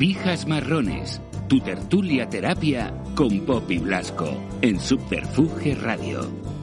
Pijas Marrones, tu tertulia terapia con Poppy Blasco en Subterfuge Radio.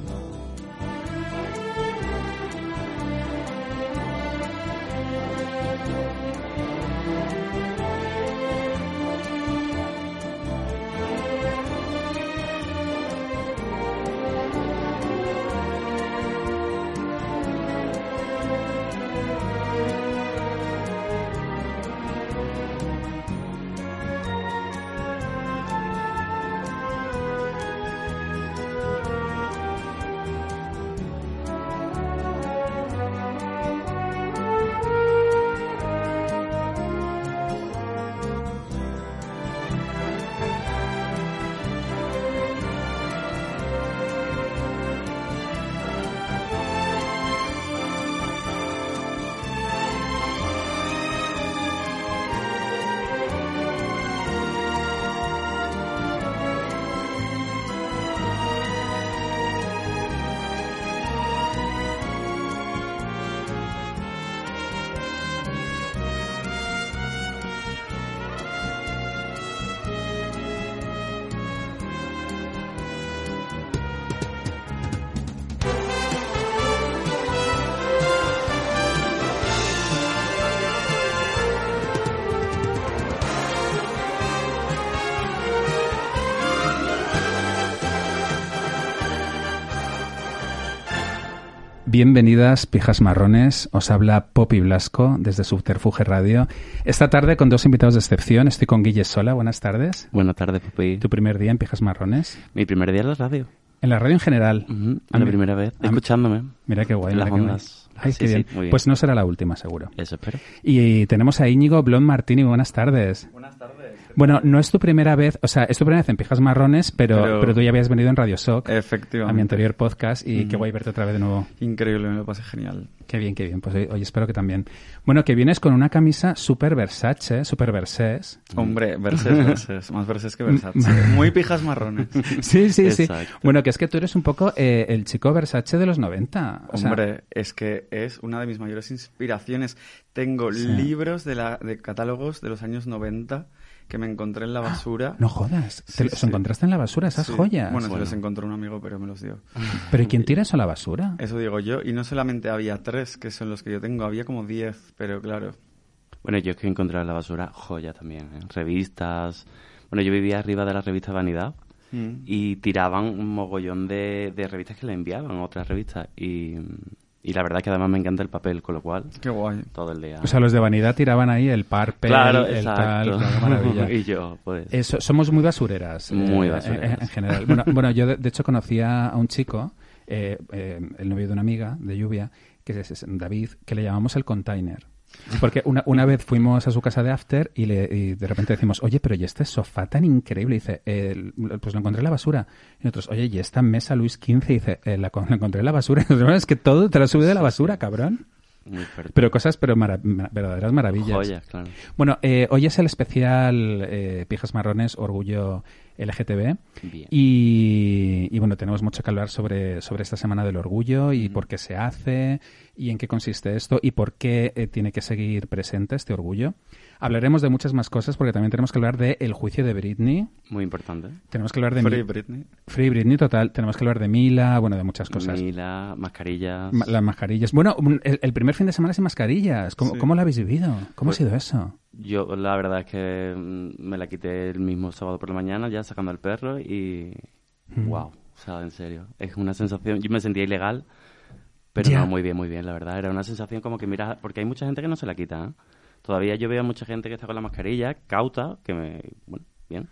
Bienvenidas, pijas marrones. Os habla Poppy Blasco desde Subterfuge Radio. Esta tarde con dos invitados de excepción. Estoy con Guille Sola. Buenas tardes. Buenas tardes, Poppy. ¿Tu primer día en pijas marrones? Mi primer día en la radio. En la radio en general. la primera vez, escuchándome. Mira qué guay. En las ondas. Ay, qué bien. Pues no será la última, seguro. Eso espero. Y tenemos a Íñigo Blond Martini. Buenas tardes. Buenas tardes. Bueno, no es tu primera vez, o sea, es tu primera vez en Pijas Marrones, pero, pero, Pero- tú ya habías venido en Radio Shock. Efectivamente. A mi anterior podcast y Mm. qué guay verte otra vez de nuevo. Increíble, me lo pasé genial. Qué bien, qué bien. Pues hoy, hoy espero que también. Bueno, que vienes con una camisa super Versace, super Versés. Hombre, verses, verses. Más verses que Versace. Muy pijas marrones. Sí, sí, sí. Exacto. Bueno, que es que tú eres un poco eh, el chico Versace de los 90. O sea, Hombre, es que es una de mis mayores inspiraciones. Tengo libros de, la, de catálogos de los años 90 que me encontré en la basura. no jodas. Sí, Te los sí. encontraste en la basura, esas Sí. joyas. Bueno, se los encontró un amigo, pero me los dio. Pero ¿y quién tira eso a la basura? Eso digo yo. Y no solamente había tres, que son los que yo tengo, había como diez, pero claro. Bueno, yo es que encontré en la basura joya también, ¿eh? revistas. Bueno, yo vivía arriba de la revista Vanidad Mm. y tiraban un mogollón de, de revistas que le enviaban a otras revistas. Y, y la verdad que además me encanta el papel, con lo cual Qué guay. todo el día. O sea, los de vanidad tiraban ahí el parpe, claro, el exacto. tal, claro, maravilla. y yo, pues. Eso, somos muy basureras. Muy eh, basureras. En, en general. Bueno, bueno, yo de, de hecho conocía a un chico, eh, eh, el novio de una amiga de lluvia, que es, es David, que le llamamos el container. Porque una, una vez fuimos a su casa de after y, le, y de repente decimos, oye, pero ¿y este sofá tan increíble? Y dice, "Eh, pues lo encontré en la basura. Y nosotros, oye, ¿y esta mesa Luis XV? Y dice, "Eh, la, la encontré en la basura. Y nosotros, es que todo te lo subí de la basura, cabrón. Muy fuerte. Pero cosas, pero verdaderas maravillas. Joyas, claro. Bueno, eh, hoy es el especial eh, Pijas Marrones Orgullo LGTB. Bien. Y, y, bueno, tenemos mucho que hablar sobre, sobre esta Semana del Orgullo y por qué se hace y en qué consiste esto y por qué eh, tiene que seguir presente este orgullo. Hablaremos de muchas más cosas porque también tenemos que hablar del el juicio de Britney. Muy importante. Tenemos que hablar de Free Mi- Britney. Free Britney, total. Tenemos que hablar de Mila, bueno, de muchas cosas. Mila, mascarillas. Ma- Las mascarillas. Bueno, el, el primer fin de semana sin mascarillas. ¿Cómo, Sí. cómo lo habéis vivido? ¿Cómo Pues- ha sido eso? Yo la verdad es que mm, me la quité el mismo sábado por la mañana ya sacando al perro y Mm. wow, o sea, en serio, es una sensación, yo me sentía ilegal, pero no, muy bien, muy bien, la verdad, era una sensación como que mira, porque hay mucha gente que no se la quita, ¿eh? Todavía yo veo a mucha gente que está con la mascarilla, cauta, que me, bueno, bien,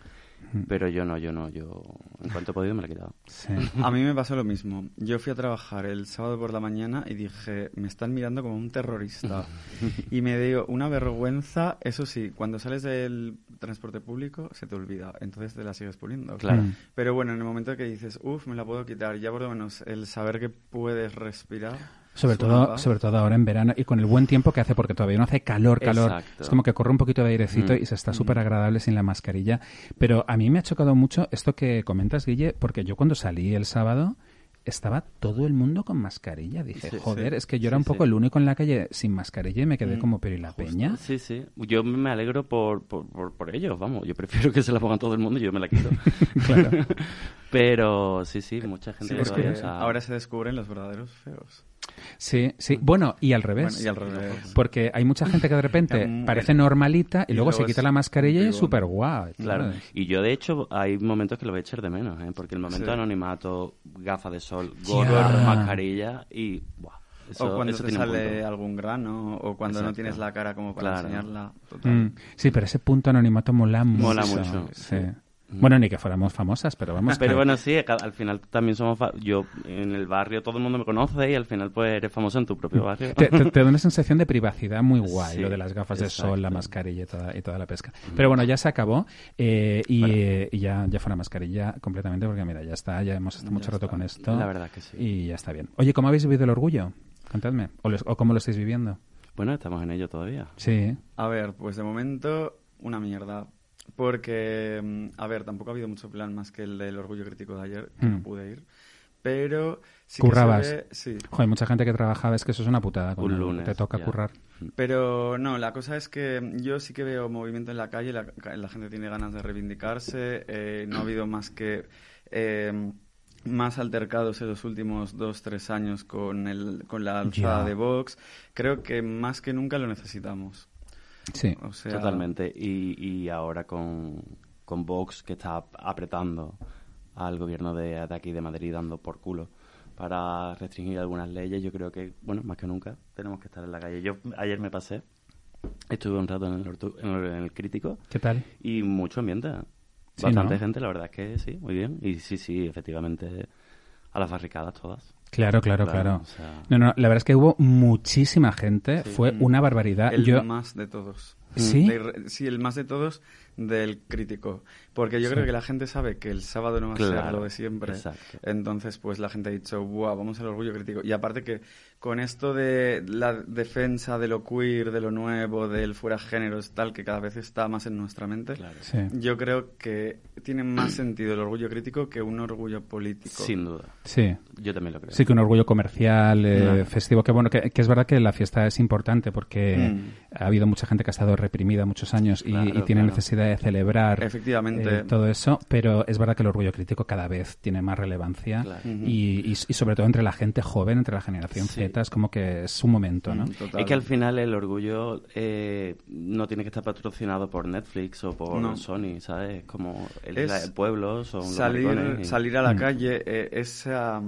pero yo no, yo no, yo en cuanto he podido me la he quitado. Sí. A mí me pasó lo mismo. Yo fui a trabajar el sábado por la mañana y dije, me están mirando como un terrorista. y me dio una vergüenza. Eso sí, cuando sales del transporte público se te olvida. Entonces te la sigues poniendo. Claro. Mm. Pero bueno, en el momento que dices, uff, me la puedo quitar, ya por lo menos el saber que puedes respirar. Sobre todo, sobre todo ahora en verano y con el buen tiempo que hace, porque todavía no hace calor, calor. Exacto. Es como que corre un poquito de airecito Mm. y se está súper agradable sin la mascarilla. Pero a mí me ha chocado mucho esto que comentas, Guille, porque yo cuando salí el sábado estaba todo el mundo con mascarilla. Dije, Sí, joder, sí, es que yo sí, era un sí. poco el único en la calle sin mascarilla y me quedé Mm, como, pero ¿y la peña? Sí, sí. Yo me alegro por, por, por, por ellos, vamos. Yo prefiero que se la pongan todo el mundo y yo me la quito. Claro. Pero sí, sí, mucha Sí, gente es que ahora se descubren los verdaderos feos. Sí, sí. Bueno, y al revés. Bueno, y al revés. Porque hay mucha gente que de repente Mm, parece normalita y, Y luego luego se quita la mascarilla y es súper guay. Claro, y yo de hecho hay momentos que lo voy a echar de menos, ¿eh? porque el momento Sí. de anonimato, gafas de sol, gorro, mascarilla y... Buah, eso, o cuando eso te sale algún grano, o cuando no tienes la cara como para Claro. enseñarla. Total. Mm, Sí, pero ese punto anonimato mola mucho. Mola mucho, Sí. sí. Bueno, ni que fuéramos famosas, pero vamos. Pero que- bueno, sí, al final también somos... fa- Yo en el barrio todo el mundo me conoce y al final pues eres famoso en tu propio barrio. Te, te- te da una sensación de privacidad muy guay, Sí, lo de las gafas de sol, la exacto. mascarilla y toda, y toda la pesca. Pero bueno, ya se acabó eh, y, eh, y ya, ya fue la mascarilla completamente porque mira, ya está, ya hemos estado mucho Ya rato está. con esto. La verdad que sí. Y ya está bien. Oye, ¿cómo habéis vivido el orgullo? Contadme. ¿O, les- o cómo lo estáis viviendo? Bueno, estamos en ello todavía. Sí. A ver, pues de momento una mierda. Porque, mm, a ver, tampoco ha habido mucho plan más que el del orgullo crítico de ayer, que Mm. no pude ir. Pero sí Currabas. que ve, sí. Joder, mucha gente que trabajaba, es que eso es una putada. Un lunes, Te toca ya. currar. Pero no, la cosa es que yo sí que veo movimiento en la calle, la, la gente tiene ganas de reivindicarse, eh, no ha habido más que eh, más altercados en los últimos dos, tres años con, el, con la alzada de Vox. Creo que más que nunca lo necesitamos. Sí. O sea, Totalmente. Y, y ahora con, con Vox que está apretando al gobierno de, de aquí de Madrid dando por culo para restringir algunas leyes, yo creo que, bueno, más que nunca tenemos que estar en la calle. Yo ayer me pasé, estuve un rato en el, ortu- en el, en el crítico ¿Qué tal? y mucho ambiente. Sí, Bastante ¿no? gente, la verdad es que sí, muy bien. Y sí, sí, efectivamente, a las barricadas todas. Claro, claro, Claro, claro. o sea- No, no, la verdad es que hubo muchísima gente. Sí. Fue una barbaridad. el Yo... más de todos. ¿Sí? De- sí, el más de todos del crítico. Porque yo Sí. creo que la gente sabe que el sábado no va a ser lo de siempre. exacto. Entonces, pues la gente ha dicho, Buah, vamos al orgullo crítico. Y aparte que con esto de la defensa de lo queer, de lo nuevo, del fuera géneros, tal, que cada vez está más en nuestra mente, Claro. Sí. yo creo que tiene más sentido el orgullo crítico que un orgullo político. Sin duda. Sí. Yo también lo creo. Sí, que un orgullo comercial, eh, festivo, que bueno, que, que es verdad que la fiesta es importante porque Mm. Ha habido mucha gente que ha estado reprimida muchos años y, Claro, y tiene claro. necesidad de celebrar Efectivamente. eh, todo eso, pero es verdad que el orgullo crítico cada vez tiene más relevancia Claro. Y, y- y sobre todo entre la gente joven, entre la generación Sí. Z, es como que es un momento, ¿no? Mm, total. Es que al final el orgullo eh, no tiene que estar patrocinado por Netflix o por No. Sony, ¿sabes? Como el, Es la- el pueblo son los salir, salir a la Mm. calle, eh, esa,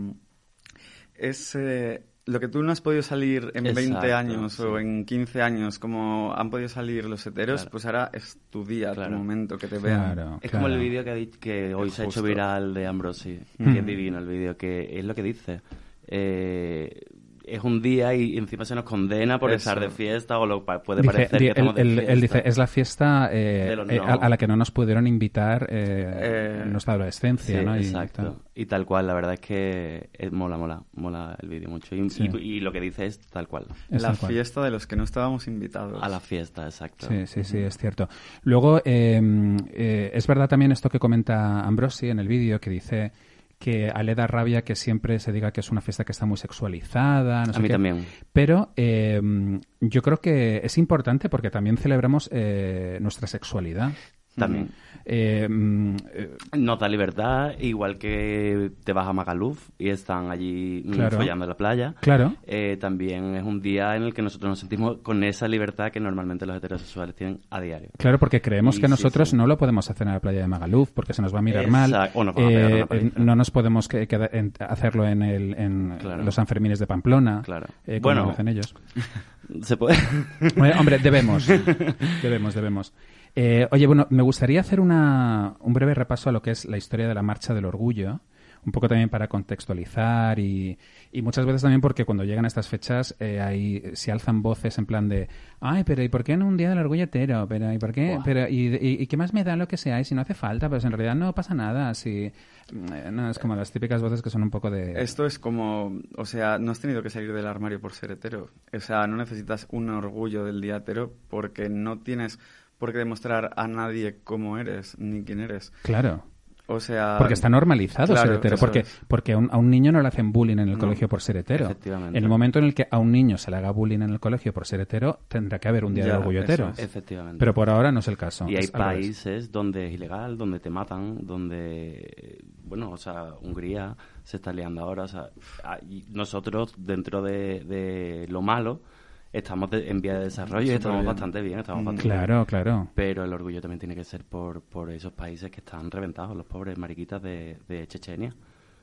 ese, lo que tú no has podido salir en 20 Exacto, años sí. o en 15 años, como han podido salir los heteros, Claro. pues ahora es tu día, Claro. tu momento, que te vean. Claro. Es como el vídeo que, que hoy Es se ha hecho viral de Ambrosi, Mm. que es divino el vídeo, que es lo que dice. Eh, es un día y encima se nos condena por Eso. estar de fiesta o lo pa- puede Dice- parecer di- que estamos él, de él- fiesta. él dice, es la fiesta eh, eh, a, a la que no nos pudieron invitar eh, Eh, en nuestra adolescencia, Sí, ¿no? Y exacto. tal. Y tal cual, la verdad es que eh, mola, mola, mola el vídeo mucho. Y, Sí. y- y lo que dice es tal cual. Es la tal cual. fiesta de los que no estábamos invitados. A la fiesta, exacto. Sí, sí, sí, es cierto. Luego, eh, eh, es verdad también esto que comenta Ambrosi en el vídeo, que dice que a le da rabia que siempre se diga que es una fiesta que está muy sexualizada. No sé a mí qué. también. Pero eh, yo creo que es importante porque también celebramos eh, nuestra sexualidad. También. Eh, mm, eh, Nos da libertad, igual que te vas a Magaluf y están allí mm, Claro. follando en la playa. claro. Eh, también es un día en el que nosotros nos sentimos con esa libertad que normalmente los heterosexuales tienen a diario. Claro, porque creemos que sí, nosotros sí. no lo podemos hacer en la playa de Magaluf porque se nos va a mirar Exacto. mal. O nos a no nos podemos que- queda- en- hacerlo en, el, en Claro. los Sanfermines de Pamplona, Claro. eh, como Bueno. lo hacen ellos. Se puede. Hombre, debemos. debemos, debemos. Eh, oye, bueno, me gustaría hacer una, un breve repaso a lo que es la historia de la Marcha del Orgullo. Un poco también para contextualizar y, y muchas veces también porque cuando llegan estas fechas eh, ahí se alzan voces en plan de ay, pero ¿y por qué no un día del orgullo hetero? Pero ¿y por qué? Pero, y, y- y qué más me da lo que sea? Y si no hace falta, pues en realidad no pasa nada. Si, eh, no, es como las típicas voces que son un poco de... Esto es como, o sea, no has tenido que salir del armario por ser hetero. O sea, no necesitas un orgullo del día hetero porque no tienes por qué demostrar a nadie cómo eres ni quién eres. Claro. O sea... Porque está normalizado Claro, ser hetero. Porque, es. porque a un, a un niño no le hacen bullying en el No, colegio por ser hetero. efectivamente. En el momento en el que a un niño se le haga bullying en el colegio por ser hetero, tendrá que haber un día de orgullo hetero. es. Efectivamente. Pero por ahora no es el caso. Y hay países donde es ilegal, donde te matan, donde, bueno, o sea, Hungría se está liando ahora. O sea, ah, nosotros, dentro de, de lo malo, estamos de- en vía de desarrollo y estamos bien. bastante bien, estamos Mm. bastante Claro, bien. claro. Pero el orgullo también tiene que ser por, por esos países que están reventados, los pobres mariquitas de, de Chechenia.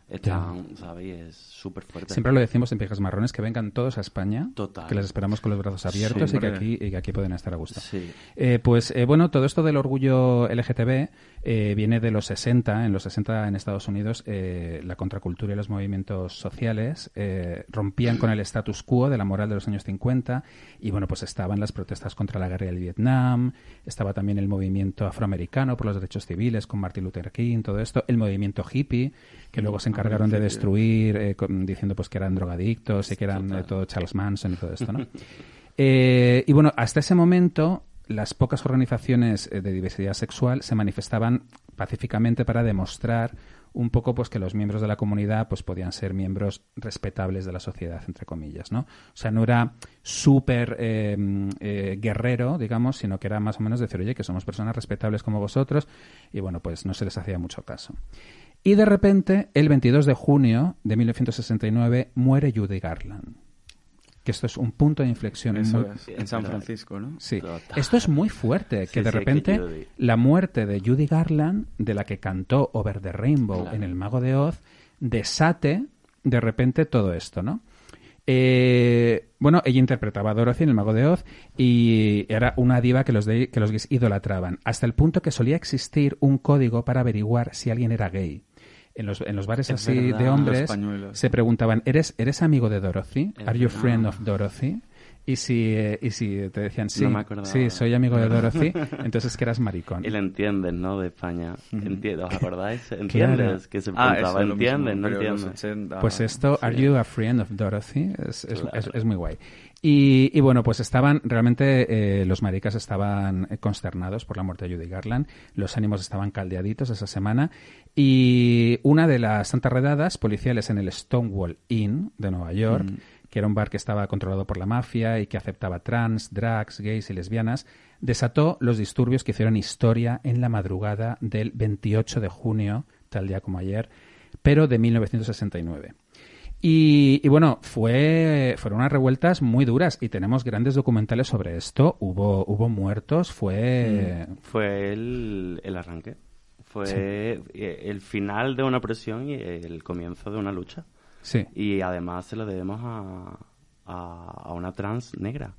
Están, ¿sabes? Y Es súper fuerte. Siempre lo decimos en Pijas Marrones, que vengan todos a España, Total. que les esperamos con los brazos abiertos y, que aquí, y que aquí pueden estar a gusto. Sí. Eh, pues eh, bueno, todo esto del orgullo LGTB eh, viene de los 60. En los 60 en Estados Unidos eh, la contracultura y los movimientos sociales eh, rompían con el status quo de la moral de los años 50 y bueno, pues estaban las protestas contra la guerra del Vietnam, estaba también el movimiento afroamericano por los derechos civiles con Martin Luther King, todo esto, el movimiento hippie que luego se encargaron de destruir eh, con- diciendo pues que eran drogadictos y que eran eh, todo Charles Manson y todo esto, ¿no? Eh, y bueno, hasta ese momento las pocas organizaciones eh, de diversidad sexual se manifestaban pacíficamente para demostrar un poco pues que los miembros de la comunidad pues podían ser miembros respetables de la sociedad entre comillas no o sea no era súper eh, eh, guerrero digamos sino que era más o menos decir oye que somos personas respetables como vosotros y bueno pues no se les hacía mucho caso. Y de repente el 22 de junio de 1969 muere Judy Garland que esto es un punto de inflexión Eso muy- es, en San Francisco, ¿no? Sí, Total. esto es muy fuerte, que Sí, de sí, repente que la muerte de Judy Garland, de la que cantó Over the Rainbow Claro. en El Mago de Oz, desate de repente todo esto, ¿no? Eh, bueno, ella interpretaba a Dorothy en El Mago de Oz y era una diva que los, de- que los gays idolatraban, hasta el punto que solía existir un código para averiguar si alguien era gay. En los, en los bares Es así verdad. de hombres se preguntaban, ¿eres, ¿eres amigo de Dorothy? Es ¿Are you verdad. friend of Dorothy? Y si, eh, y si te decían, sí, No sí, soy amigo de Dorothy, entonces que eras maricón. Y lo entiendes, ¿no? De España. Enti- ¿Os acordáis? Claro. ¿Entiendes? Que se Ah, preguntaba, lo mismo. No entiendes. 80, Pues esto, ¿Are you a friend of Dorothy? Es, es- Claro. es- es muy guay. Y, y bueno, pues estaban, realmente eh, los maricas estaban consternados por la muerte de Judy Garland, los ánimos estaban caldeaditos esa semana y una de las tantas redadas policiales en el Stonewall Inn de Nueva York, que era un bar que estaba controlado por la mafia y que aceptaba trans, drags, gays y lesbianas, desató los disturbios que hicieron historia en la madrugada del 28 de junio, tal día como ayer, pero de 1969. Y, y bueno, fue, fueron unas revueltas muy duras y tenemos grandes documentales sobre esto. Hubo, hubo muertos, fue... Fue el, el arranque. Fue eh, el final de una presión y el comienzo de una lucha. Sí, Y además se lo debemos a, a, a una trans negra.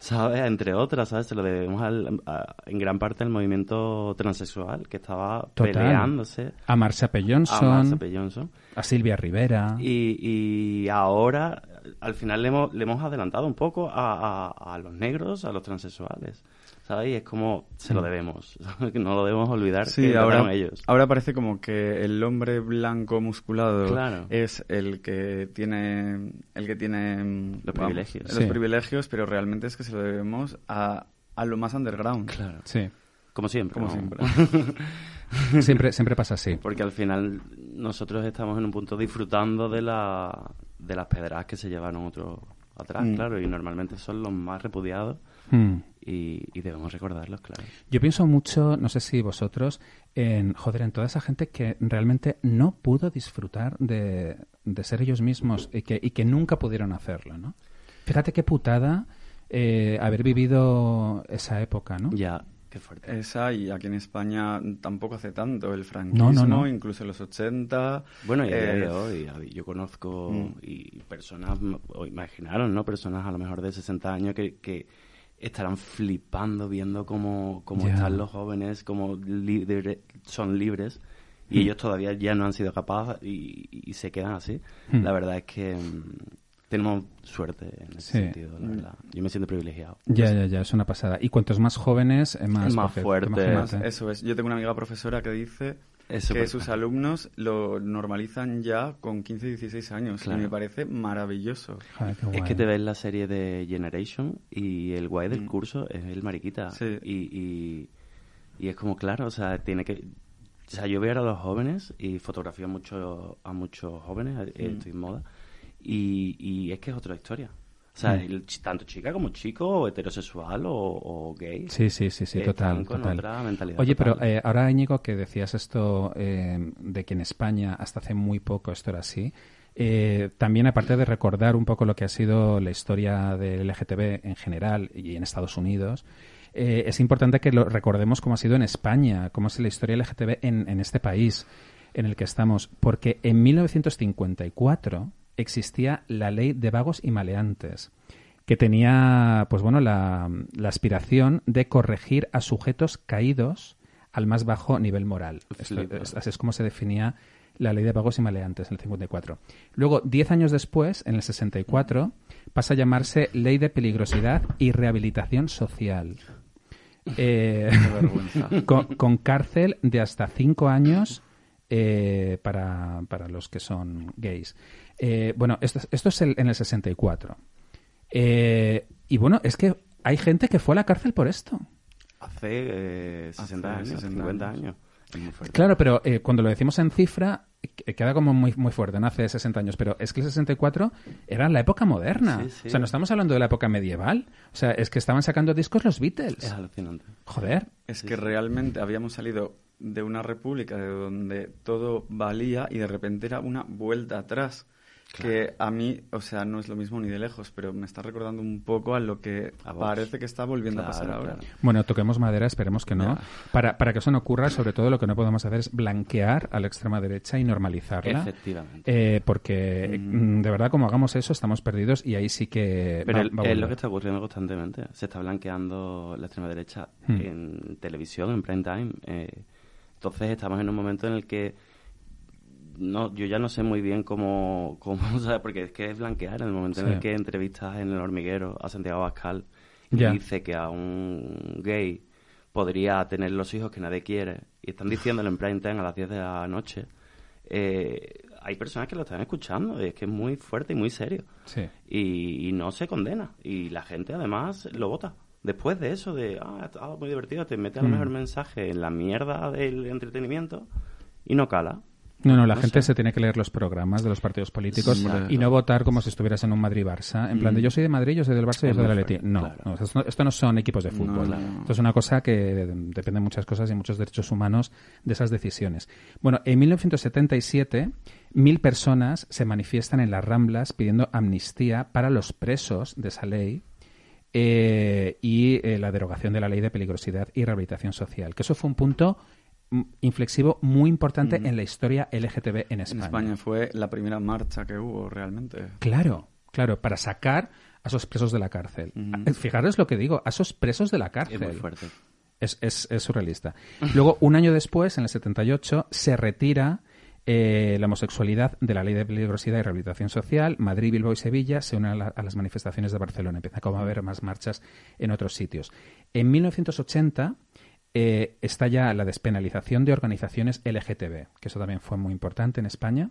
¿Sabes? Entre otras, ¿sabes? Se lo debemos al- a- en gran parte al movimiento transexual que estaba Total. peleándose a Marcia P. a Johnson, Marsha P. Johnson. a Silvia Rivera. Y, y ahora, al final, le hemos, le hemos adelantado un poco a, a- a los negros, a los transexuales. ¿Sabes? Y es como, se lo debemos. que no lo debemos olvidar. Sí, que ahora, ellos. ahora parece como que el hombre blanco musculado Claro. es el que tiene el que tiene mm, Los privilegios. los Sí. privilegios, pero realmente es que se lo debemos a, a lo más underground. Claro. Sí, Como siempre. Como ¿no? siempre. siempre, siempre pasa así. Porque al final nosotros estamos en un punto disfrutando de, la, de las pedras que se llevaron otros atrás, Mm. claro, y normalmente son los más repudiados Hmm. y, y debemos recordarlos, claro. Yo pienso mucho, no sé si vosotros, en, joder, en toda esa gente que realmente no pudo disfrutar de, de ser ellos mismos y que, y que nunca pudieron hacerlo, ¿no? Fíjate qué putada eh, haber vivido esa época, ¿no? Ya, qué fuerte. Esa y aquí en España tampoco hace tanto el franquismo, No, no, no. incluso en los 80. Bueno, y a día eh, de hoy, yo conozco Mm. y personas, o imaginaron, ¿no? Personas a lo mejor de 60 años que, que estarán flipando viendo cómo, cómo están los jóvenes, cómo libre- son libres y Mm. ellos todavía ya no han sido capaces y, y se quedan así. Mm. La verdad es que mm, tenemos suerte en ese Sí. sentido, la verdad. Yo me siento privilegiado. Ya, ya, ya, es una pasada. Y cuantos más jóvenes, eh, más, Más fuerte. imagínate. Eso es. Yo tengo una amiga profesora que dice Es que sus alumnos lo normalizan ya con 15 y 16 años. Claro. Y me parece maravilloso. Qué Es que te ves la serie de Generation y el guay del Mm. curso es el mariquita. Sí. Y, y, y es como, claro, o sea, tiene que... O sea, yo veo a los jóvenes y fotografío mucho a muchos jóvenes, eh, Mm. estoy en moda, y, y es que es otra historia. O sea, Mm. tanto chica como chico, heterosexual o, o gay. Sí, sí, sí, sí, están total, total. Oye, pero total. eh, ahora, Íñigo, que decías esto eh, de que en España hasta hace muy poco esto era así, eh, también aparte de recordar un poco lo que ha sido la historia del LGTB en general y en Estados Unidos, eh, es importante que lo recordemos cómo ha sido en España, cómo es la historia LGTB en, en este país en el que estamos, porque en 1954 existía la ley de vagos y maleantes que tenía, pues bueno, la, la aspiración de corregir a sujetos caídos al más bajo nivel moral. Esto- es- así es como se definía la ley de vagos y maleantes en el 54. Luego, diez años después, en el 64, pasa a llamarse Ley de Peligrosidad y Rehabilitación Social. Eh, con, con cárcel de hasta cinco años eh, para, para los que son gays. Eh, bueno, esto, es- esto es el- en el 64. Eh, y bueno, es que hay gente que fue a la cárcel por esto. Hace eh, 60 Hace años, 60 50 años. años. Es muy fuerte. Claro, pero eh, cuando lo decimos en cifra, queda como muy, muy fuerte, ¿no? Hace 60 años. Pero es que el 64 era la época moderna. Sí, sí. O sea, no estamos hablando de la época medieval. O sea, es que estaban sacando discos los Es Beatles. alucinante. Joder. Es que realmente habíamos salido de una república de donde todo valía y de repente era una vuelta atrás. Que a mí, o sea, no es lo mismo ni de lejos, pero me está recordando un poco a lo que A parece que está volviendo Claro, a pasar ahora. claro. Bueno, toquemos madera, esperemos que no. Para, para que eso no ocurra, sobre todo lo que no podemos hacer es blanquear a la extrema derecha y normalizarla. Efectivamente. Eh, porque mm, de verdad, como hagamos eso, estamos perdidos y ahí sí que. Pero va- el- va es lo que está ocurriendo constantemente. Se está blanqueando la extrema derecha Hmm. en televisión, en prime time. eh, entonces estamos en un momento en el que no, yo ya no sé muy bien cómo, cómo ¿sabes? porque es que es blanquear en el momento en el que entrevistas en el hormiguero a Santiago Abascal y dice que a un gay podría tener los hijos que nadie quiere y están diciéndolo en prime time a las 10 de la noche. eh, hay personas que lo están escuchando y es que es muy fuerte y muy serio Sí. y, y no se condena. Y la gente además lo vota. Después de eso, de, ah, estado muy divertido, te mete a lo Mm. mejor mensaje en la mierda del entretenimiento y no cala. No, no, la No gente sé. se tiene que leer los programas de los partidos políticos y no votar como si estuvieras en un Madrid-Barça. En plan de Mm. yo soy de Madrid, yo soy del Barça y yo soy del Atleti. No, claro. no, esto, no- esto no son equipos de fútbol. No. Esto es una cosa que de- depende de muchas cosas y muchos derechos humanos de esas decisiones. Bueno, en 1977, mil personas se manifiestan en las Ramblas pidiendo amnistía para los presos de esa ley eh, y eh, la derogación de la ley de peligrosidad y rehabilitación social. Que eso fue un punto inflexivo muy importante en la historia LGTB en En España. España fue la primera marcha que hubo realmente. Claro, claro, para sacar a esos presos de la cárcel. Eh, Fijaros lo que digo, a esos presos de la Es cárcel. muy fuerte. Es, es- es surrealista. Luego, un año después, en el 78, se retira eh, la homosexualidad de la Ley de Peligrosidad y Rehabilitación Social. Madrid, Bilbao y Sevilla se unen a, la- a las manifestaciones de Barcelona. Empieza como a haber más marchas en otros sitios. En 1980 eh, está ya la despenalización de organizaciones LGTB, que eso también fue muy importante en España.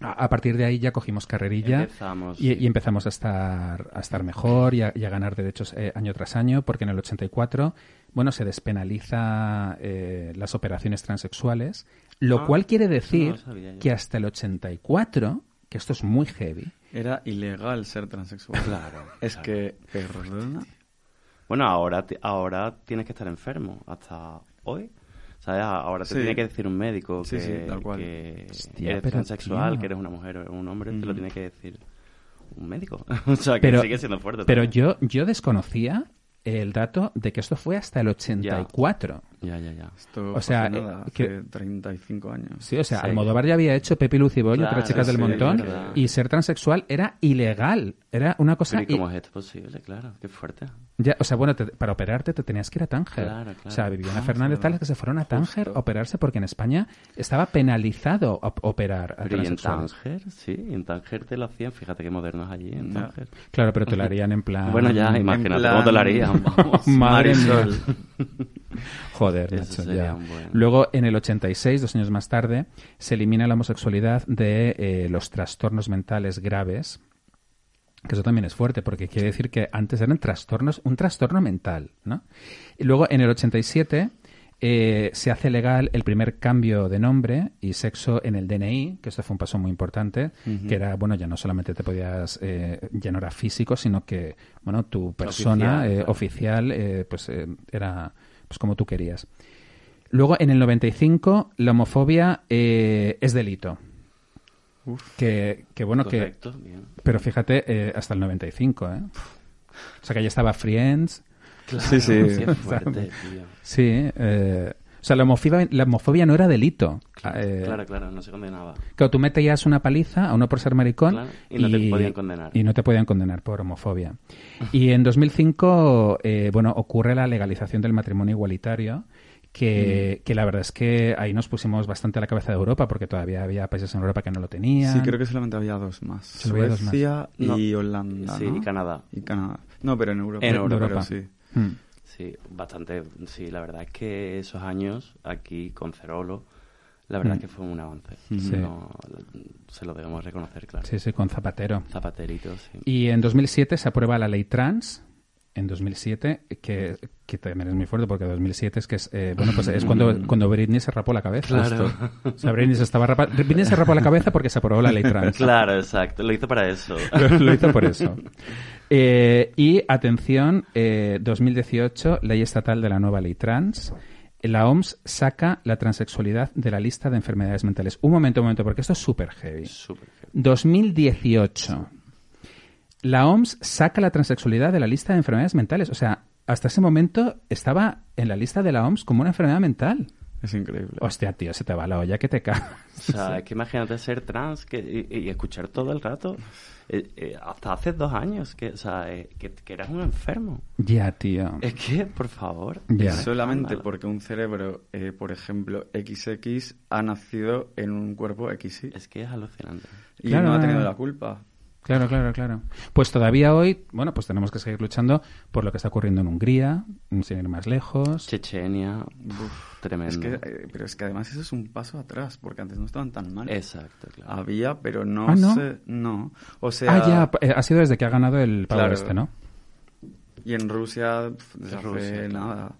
A, a partir de ahí ya cogimos carrerilla Empezamos, y, sí. y empezamos a estar, a estar mejor y a, y a ganar derechos eh, año tras año, porque en el 84, bueno, se despenaliza eh, las operaciones transexuales, lo Ah, cual quiere no decir que hasta el 84, que esto es muy heavy, Era ilegal ser transexual. Claro, Es claro. que, perdona. Bueno, ahora, ahora tienes que estar enfermo hasta hoy. ¿Sabes? Ahora te Sí. tiene que decir un médico Sí, que, sí, tal cual. que Hostia, eres transexual, tío. que eres una mujer o un hombre, te lo tiene que decir un médico. o sea, que pero, sigue siendo fuerte. pero también. yo, yo desconocía el dato de que esto fue hasta el 84. Ya, ya, ya. Esto O sea, fue nada, eh, hace que- 35 años. Sí, o sea, Sí. Almodóvar ya había hecho Pepe Luciboy, Claro, otras chicas del sí, montón, verdad. y ser transexual era ilegal. Era una cosa... Pero ¿y cómo es esto posible? Claro, qué fuerte. Ya, o sea, bueno, te- para operarte te tenías que ir a Tánger. Claro, claro. O sea, Viviana Ah, Fernández tal que se fueron a Tánger Justo. a operarse porque en España estaba penalizado op- operar a Pero ¿y en. Tánger? Sí, en Tánger te lo hacían. Fíjate qué modernos allí, en Ya. Tánger. Claro, pero te lo harían en plan... Bueno, ya, en imagínate plan- cómo te lo harían. Vamos. Madre mía. Joder, sería ya. Luego, en el 86, dos años más tarde, se elimina la homosexualidad de eh, los trastornos mentales graves. Que eso también es fuerte, porque quiere decir que antes eran trastornos, un trastorno mental, ¿no? Y luego, en el 87, eh, se hace legal el primer cambio de nombre y sexo en el DNI, que esto fue un paso muy importante, que era, bueno, ya no solamente te podías, eh, ya no era físico, sino que, bueno, tu persona Oficial, eh, claro. oficial, eh, pues eh, era pues como tú querías. Luego, en el 95, la homofobia eh, es delito. Que, que bueno, que... Correcto, bien. Pero fíjate, eh, hasta el 95, ¿eh? O sea, que ya estaba Friends. Sí, sí. Qué fuerte, tío. Sí, eh, o sea, la homofobia, la homofobia no era delito. Eh, Claro, claro, no se condenaba. Claro, tú metías una paliza a uno por ser maricón Claro, y no te podían condenar. Y no te podían condenar por homofobia. Y en 2005, eh, bueno, ocurre la legalización del matrimonio igualitario, que, que la verdad es que ahí nos pusimos bastante a la cabeza de Europa, porque todavía había países en Europa que no lo tenían. Sí, creo que solamente había dos más. Dos. Suecia y No. Holanda, Sí, ¿no? y Canadá. Y Canadá. No, pero en Europa. En Europa. sí. Mm. Sí, bastante. Sí, la verdad es que esos años aquí con Cerolo, la verdad Mm. es que fue un avance. Sí. No, se lo debemos reconocer, claro. Sí, sí, con Zapatero. Zapaterito, sí. Y en 2007 se aprueba la ley trans. En 2007, que, que también es muy fuerte porque 2007 es que es, eh, bueno, pues es cuando, cuando Britney se rapó la cabeza. Claro. justo. O sea, Britney se estaba rapa- Britney se rapó la cabeza porque se aprobó la ley trans. Claro, exacto. Lo hizo para eso. Lo, lo hizo por eso. Eh, y atención, eh, 2018, ley estatal de la nueva ley trans. La OMS saca la transexualidad de la lista de enfermedades mentales. Un momento, un momento, porque esto es súper heavy. Súper heavy. 2018. La OMS saca la transexualidad de la lista de enfermedades mentales. O sea, hasta ese momento estaba en la lista de la OMS como una enfermedad mental. Es increíble. Hostia, tío, se te va la olla que te cagas. O sea, es que imagínate ser trans que, y, y escuchar todo el rato. Eh, eh, hasta hace dos años que, o sea, eh, que, que eras un enfermo. Ya, tío. Es que, por favor. Es Solamente porque un cerebro, eh, por ejemplo, XX, ha nacido en un cuerpo XY. Es que es alucinante. Y Claro, no ha tenido la culpa. Claro, claro, claro. Pues todavía hoy, bueno, pues tenemos que seguir luchando por lo que está ocurriendo en Hungría, sin ir más lejos. Chechenia, tremendo. Es que, eh, pero es que además eso es un paso atrás, porque antes no estaban tan mal. Exacto, claro. Había, pero no, Ah, ¿no? sé- no. O sea, ah, ya, eh, ha sido desde que ha ganado el pavo Claro. este, ¿no? y en Rusia, desde Rusia, nada.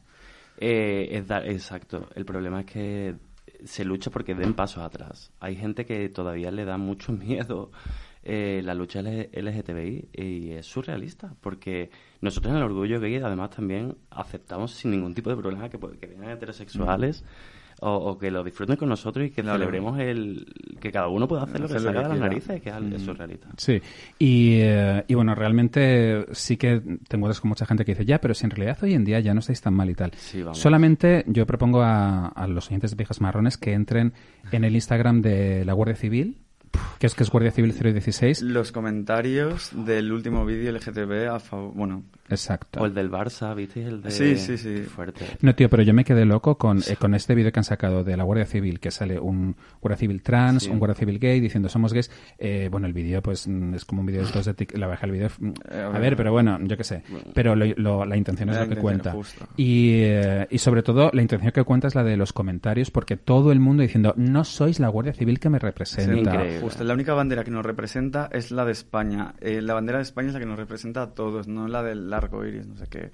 Eh, es dar- exacto. El problema es que se lucha porque den pasos atrás. Hay gente que todavía le da mucho miedo eh, la lucha LGTBI y es surrealista porque nosotros en el orgullo gay además también aceptamos sin ningún tipo de problema que, que vengan heterosexuales o, o que lo disfruten con nosotros y que Claro. celebremos el que cada uno pueda hacer lo que que de las narices, que es, Mm. surrealista. Sí, y, eh, y bueno, realmente sí que te encuentras con mucha gente que dice, ya, pero si en realidad hoy en día ya no estáis tan mal y tal. Sí, vamos. Solamente yo propongo a, a los oyentes de Viejas Marrones que entren en el Instagram de la Guardia Civil, que es que es Guardia Civil 016. Los comentarios del último vídeo LGTB a favor. Bueno, Exacto. O el del Barça, ¿visteis? El de... Sí, sí, sí. Fuerte. No, tío, pero yo me quedé loco con, eh, con este vídeo que han sacado de la Guardia Civil, que sale un Guardia Civil trans, Sí. un Guardia Civil gay, diciendo somos gays. Eh, bueno, el vídeo, pues, mm, es como un vídeo de estos de tic- La verdad, el vídeo... Eh, A ver, pero bueno, yo qué sé. Pero lo- lo- la intención es La lo que cuenta. justo. Y, eh, y sobre todo, la intención que cuenta es la de los comentarios, porque todo el mundo diciendo, no sois la Guardia Civil que me representa. Increíble. Justo, la única bandera que nos representa es la de España. Eh, la bandera de España es la que nos representa a todos, no la del arco iris, no sé qué.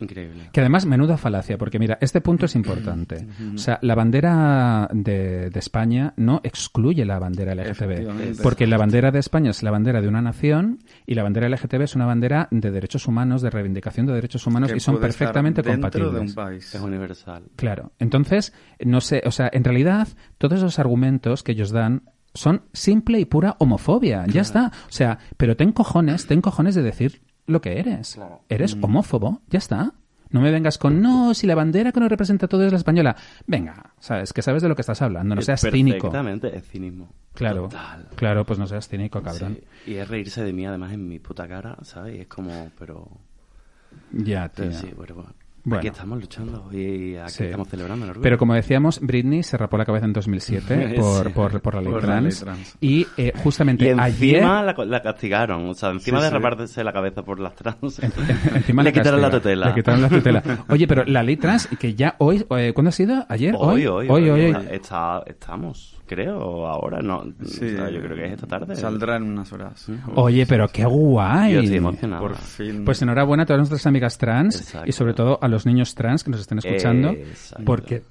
Increíble. Que además, menuda falacia, porque mira, este punto es importante. O sea, la bandera de, de España no excluye la bandera LGTB. Porque la bandera de España es la bandera de una nación y la bandera LGTB es una bandera de derechos humanos, de reivindicación de derechos humanos Que y son puede estar perfectamente dentro compatibles. de un país. Es universal. Claro. Entonces, no sé, o sea, en realidad, todos esos argumentos que ellos dan son simple y pura homofobia. Ya está. O sea, pero ten cojones, ten cojones de decir lo que eres. Claro. Eres homófobo, ya está. No me vengas con, no, si la bandera que nos representa todo es la española. Venga, sabes, que sabes de lo que estás hablando, no Es seas cínico. Perfectamente, es cinismo. Claro, Total. claro, pues no seas cínico, cabrón. Sí, Y es reírse de mí, además, en mi puta cara, ¿sabes? Y es como, pero... Ya, tío. pero sí, bueno, bueno. Aquí estamos luchando y aquí Sí. estamos celebrando el orgullo. Pero como decíamos, Britney se rapó la cabeza en 2007 por, Sí. por, por la ley Por la ley trans. Y eh, justamente Y encima ayer... la, la castigaron. O sea, encima Sí, de raparse la cabeza por las trans. En- en- encima le quitaron la tutela. Le quitaron la tutela. Oye, pero la ley trans, que ya hoy, eh, ¿cuándo ha sido? ¿Ayer? Hoy, hoy, hoy, hoy. Está, estamos, creo, ahora. No, Sí. o sea, yo creo que es esta tarde. Saldrá en unas horas. Oye, pero qué guay. Yo estoy emocionado. Por fin. Pues enhorabuena a todas nuestras amigas trans Exacto. y sobre todo a los niños trans que nos estén escuchando, Exacto. porque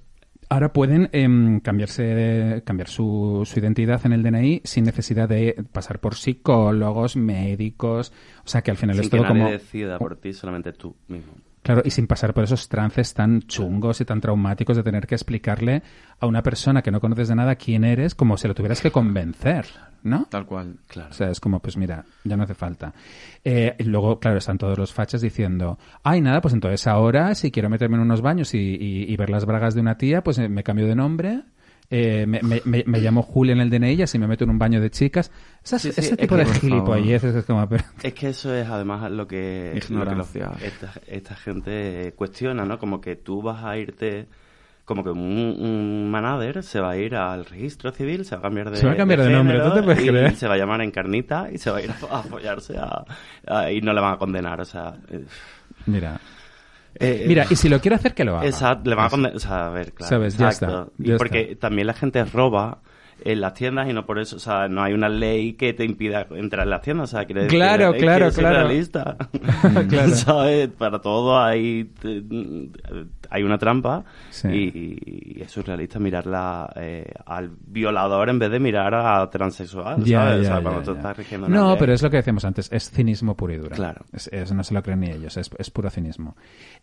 ahora pueden em, cambiarse, cambiar su, su identidad en el DNI sin necesidad de pasar por psicólogos, médicos, o sea que al final Sin es que todo nadie como... decida por ti, solamente tú mismo. Claro, y sin pasar por esos trances tan chungos y tan traumáticos de tener que explicarle a una persona que no conoces de nada quién eres, como si lo tuvieras que convencer, ¿no? Tal cual. Claro. O sea, es como, pues mira, ya no hace falta. Eh, y luego, claro, están todos los fachas diciendo, ay, nada, pues entonces ahora, si quiero meterme en unos baños y, y- y ver las bragas de una tía, pues eh, me cambio de nombre, eh, me, me- me- me llamo Julia en el DNI y así me meto en un baño de chicas. Esas- Sí, sí, ese es tipo que, de gilipolleces es como, pero- Es que eso es además lo que, lo que esta, esta gente cuestiona, ¿no? Como que tú vas a irte, como que un, un manader se va a ir al registro civil, se va a cambiar de Se va a cambiar de nombre, ¿tú te puedes y creer? se va a llamar Encarnita y se va a ir a, a follarse a- a- y no le van a condenar, o sea... Mira. Eh, Mira, y si lo quiere hacer, que lo haga. Exacto, le van a condenar, o sea, a ver, claro. Sabes, ya exacto. está, ya y porque está. también la gente roba en las tiendas y no por eso, o sea, no hay una ley que te impida entrar en las tiendas, o sea, quiere decir, Claro, es que claro, claro. realista. Claro. ¿Sabes? Para todo hay, hay una trampa Sí. y, y es surrealista mirarla eh, al violador en vez de mirar a transexual, Ya, ¿sabes? o sea, cuando tú estás rigiendo No, pero es lo que decíamos antes, es cinismo puro y duro. Claro. Es, es- no se lo creen ni ellos, es, es puro cinismo.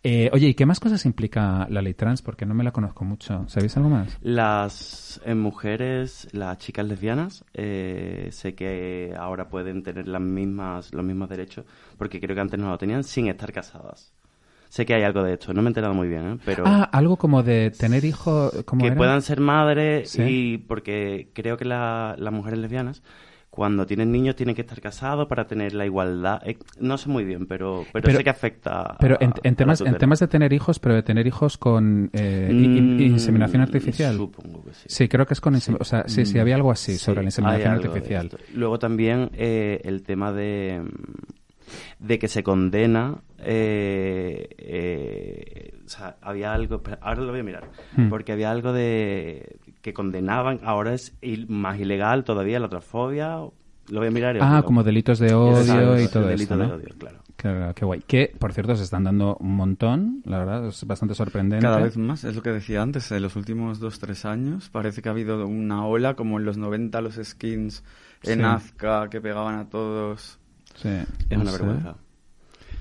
Eh, oye, ¿y qué más cosas implica la ley trans? Porque no me la conozco mucho. ¿Sabéis algo más? Las eh, mujeres, las chicas lesbianas, eh, sé que ahora pueden tener las mismas, los mismos derechos, porque creo que antes no lo tenían sin estar casadas. Sé que hay algo de esto, no me he enterado muy bien, ¿eh? pero Ah, algo como de tener hijos. ¿cómo que era? puedan ser madres Sí. y porque creo que la- las mujeres lesbianas cuando tienen niños tienen que estar casados para tener la igualdad. Eh, no sé muy bien, pero, pero, Pero- sé que afecta. Pero en, a en la temas, en temas de tener hijos, pero de tener hijos con eh, Mm, inseminación artificial. Supongo que sí. Sí, creo que es con insem- O sea, sí, sí, había algo así Sí, sobre la inseminación artificial. Luego también eh, el tema de, de que se condena. Eh, eh, o sea, había algo. Ahora lo voy a mirar. Hmm. Porque había algo de que condenaban. Ahora es il- más ilegal todavía la transfobia. Lo voy a mirar. Ah, como delitos de odio Exacto, y todo eso, de ¿no? odio, claro. Qué, qué guay. Que, por cierto, se están dando un montón, la verdad, es bastante sorprendente. Cada vez más, es lo que decía antes, en los últimos dos, tres años parece que ha habido una ola, como en los 90 los skins en Sí. Azca que pegaban a todos. Sí, Es no una sé. vergüenza.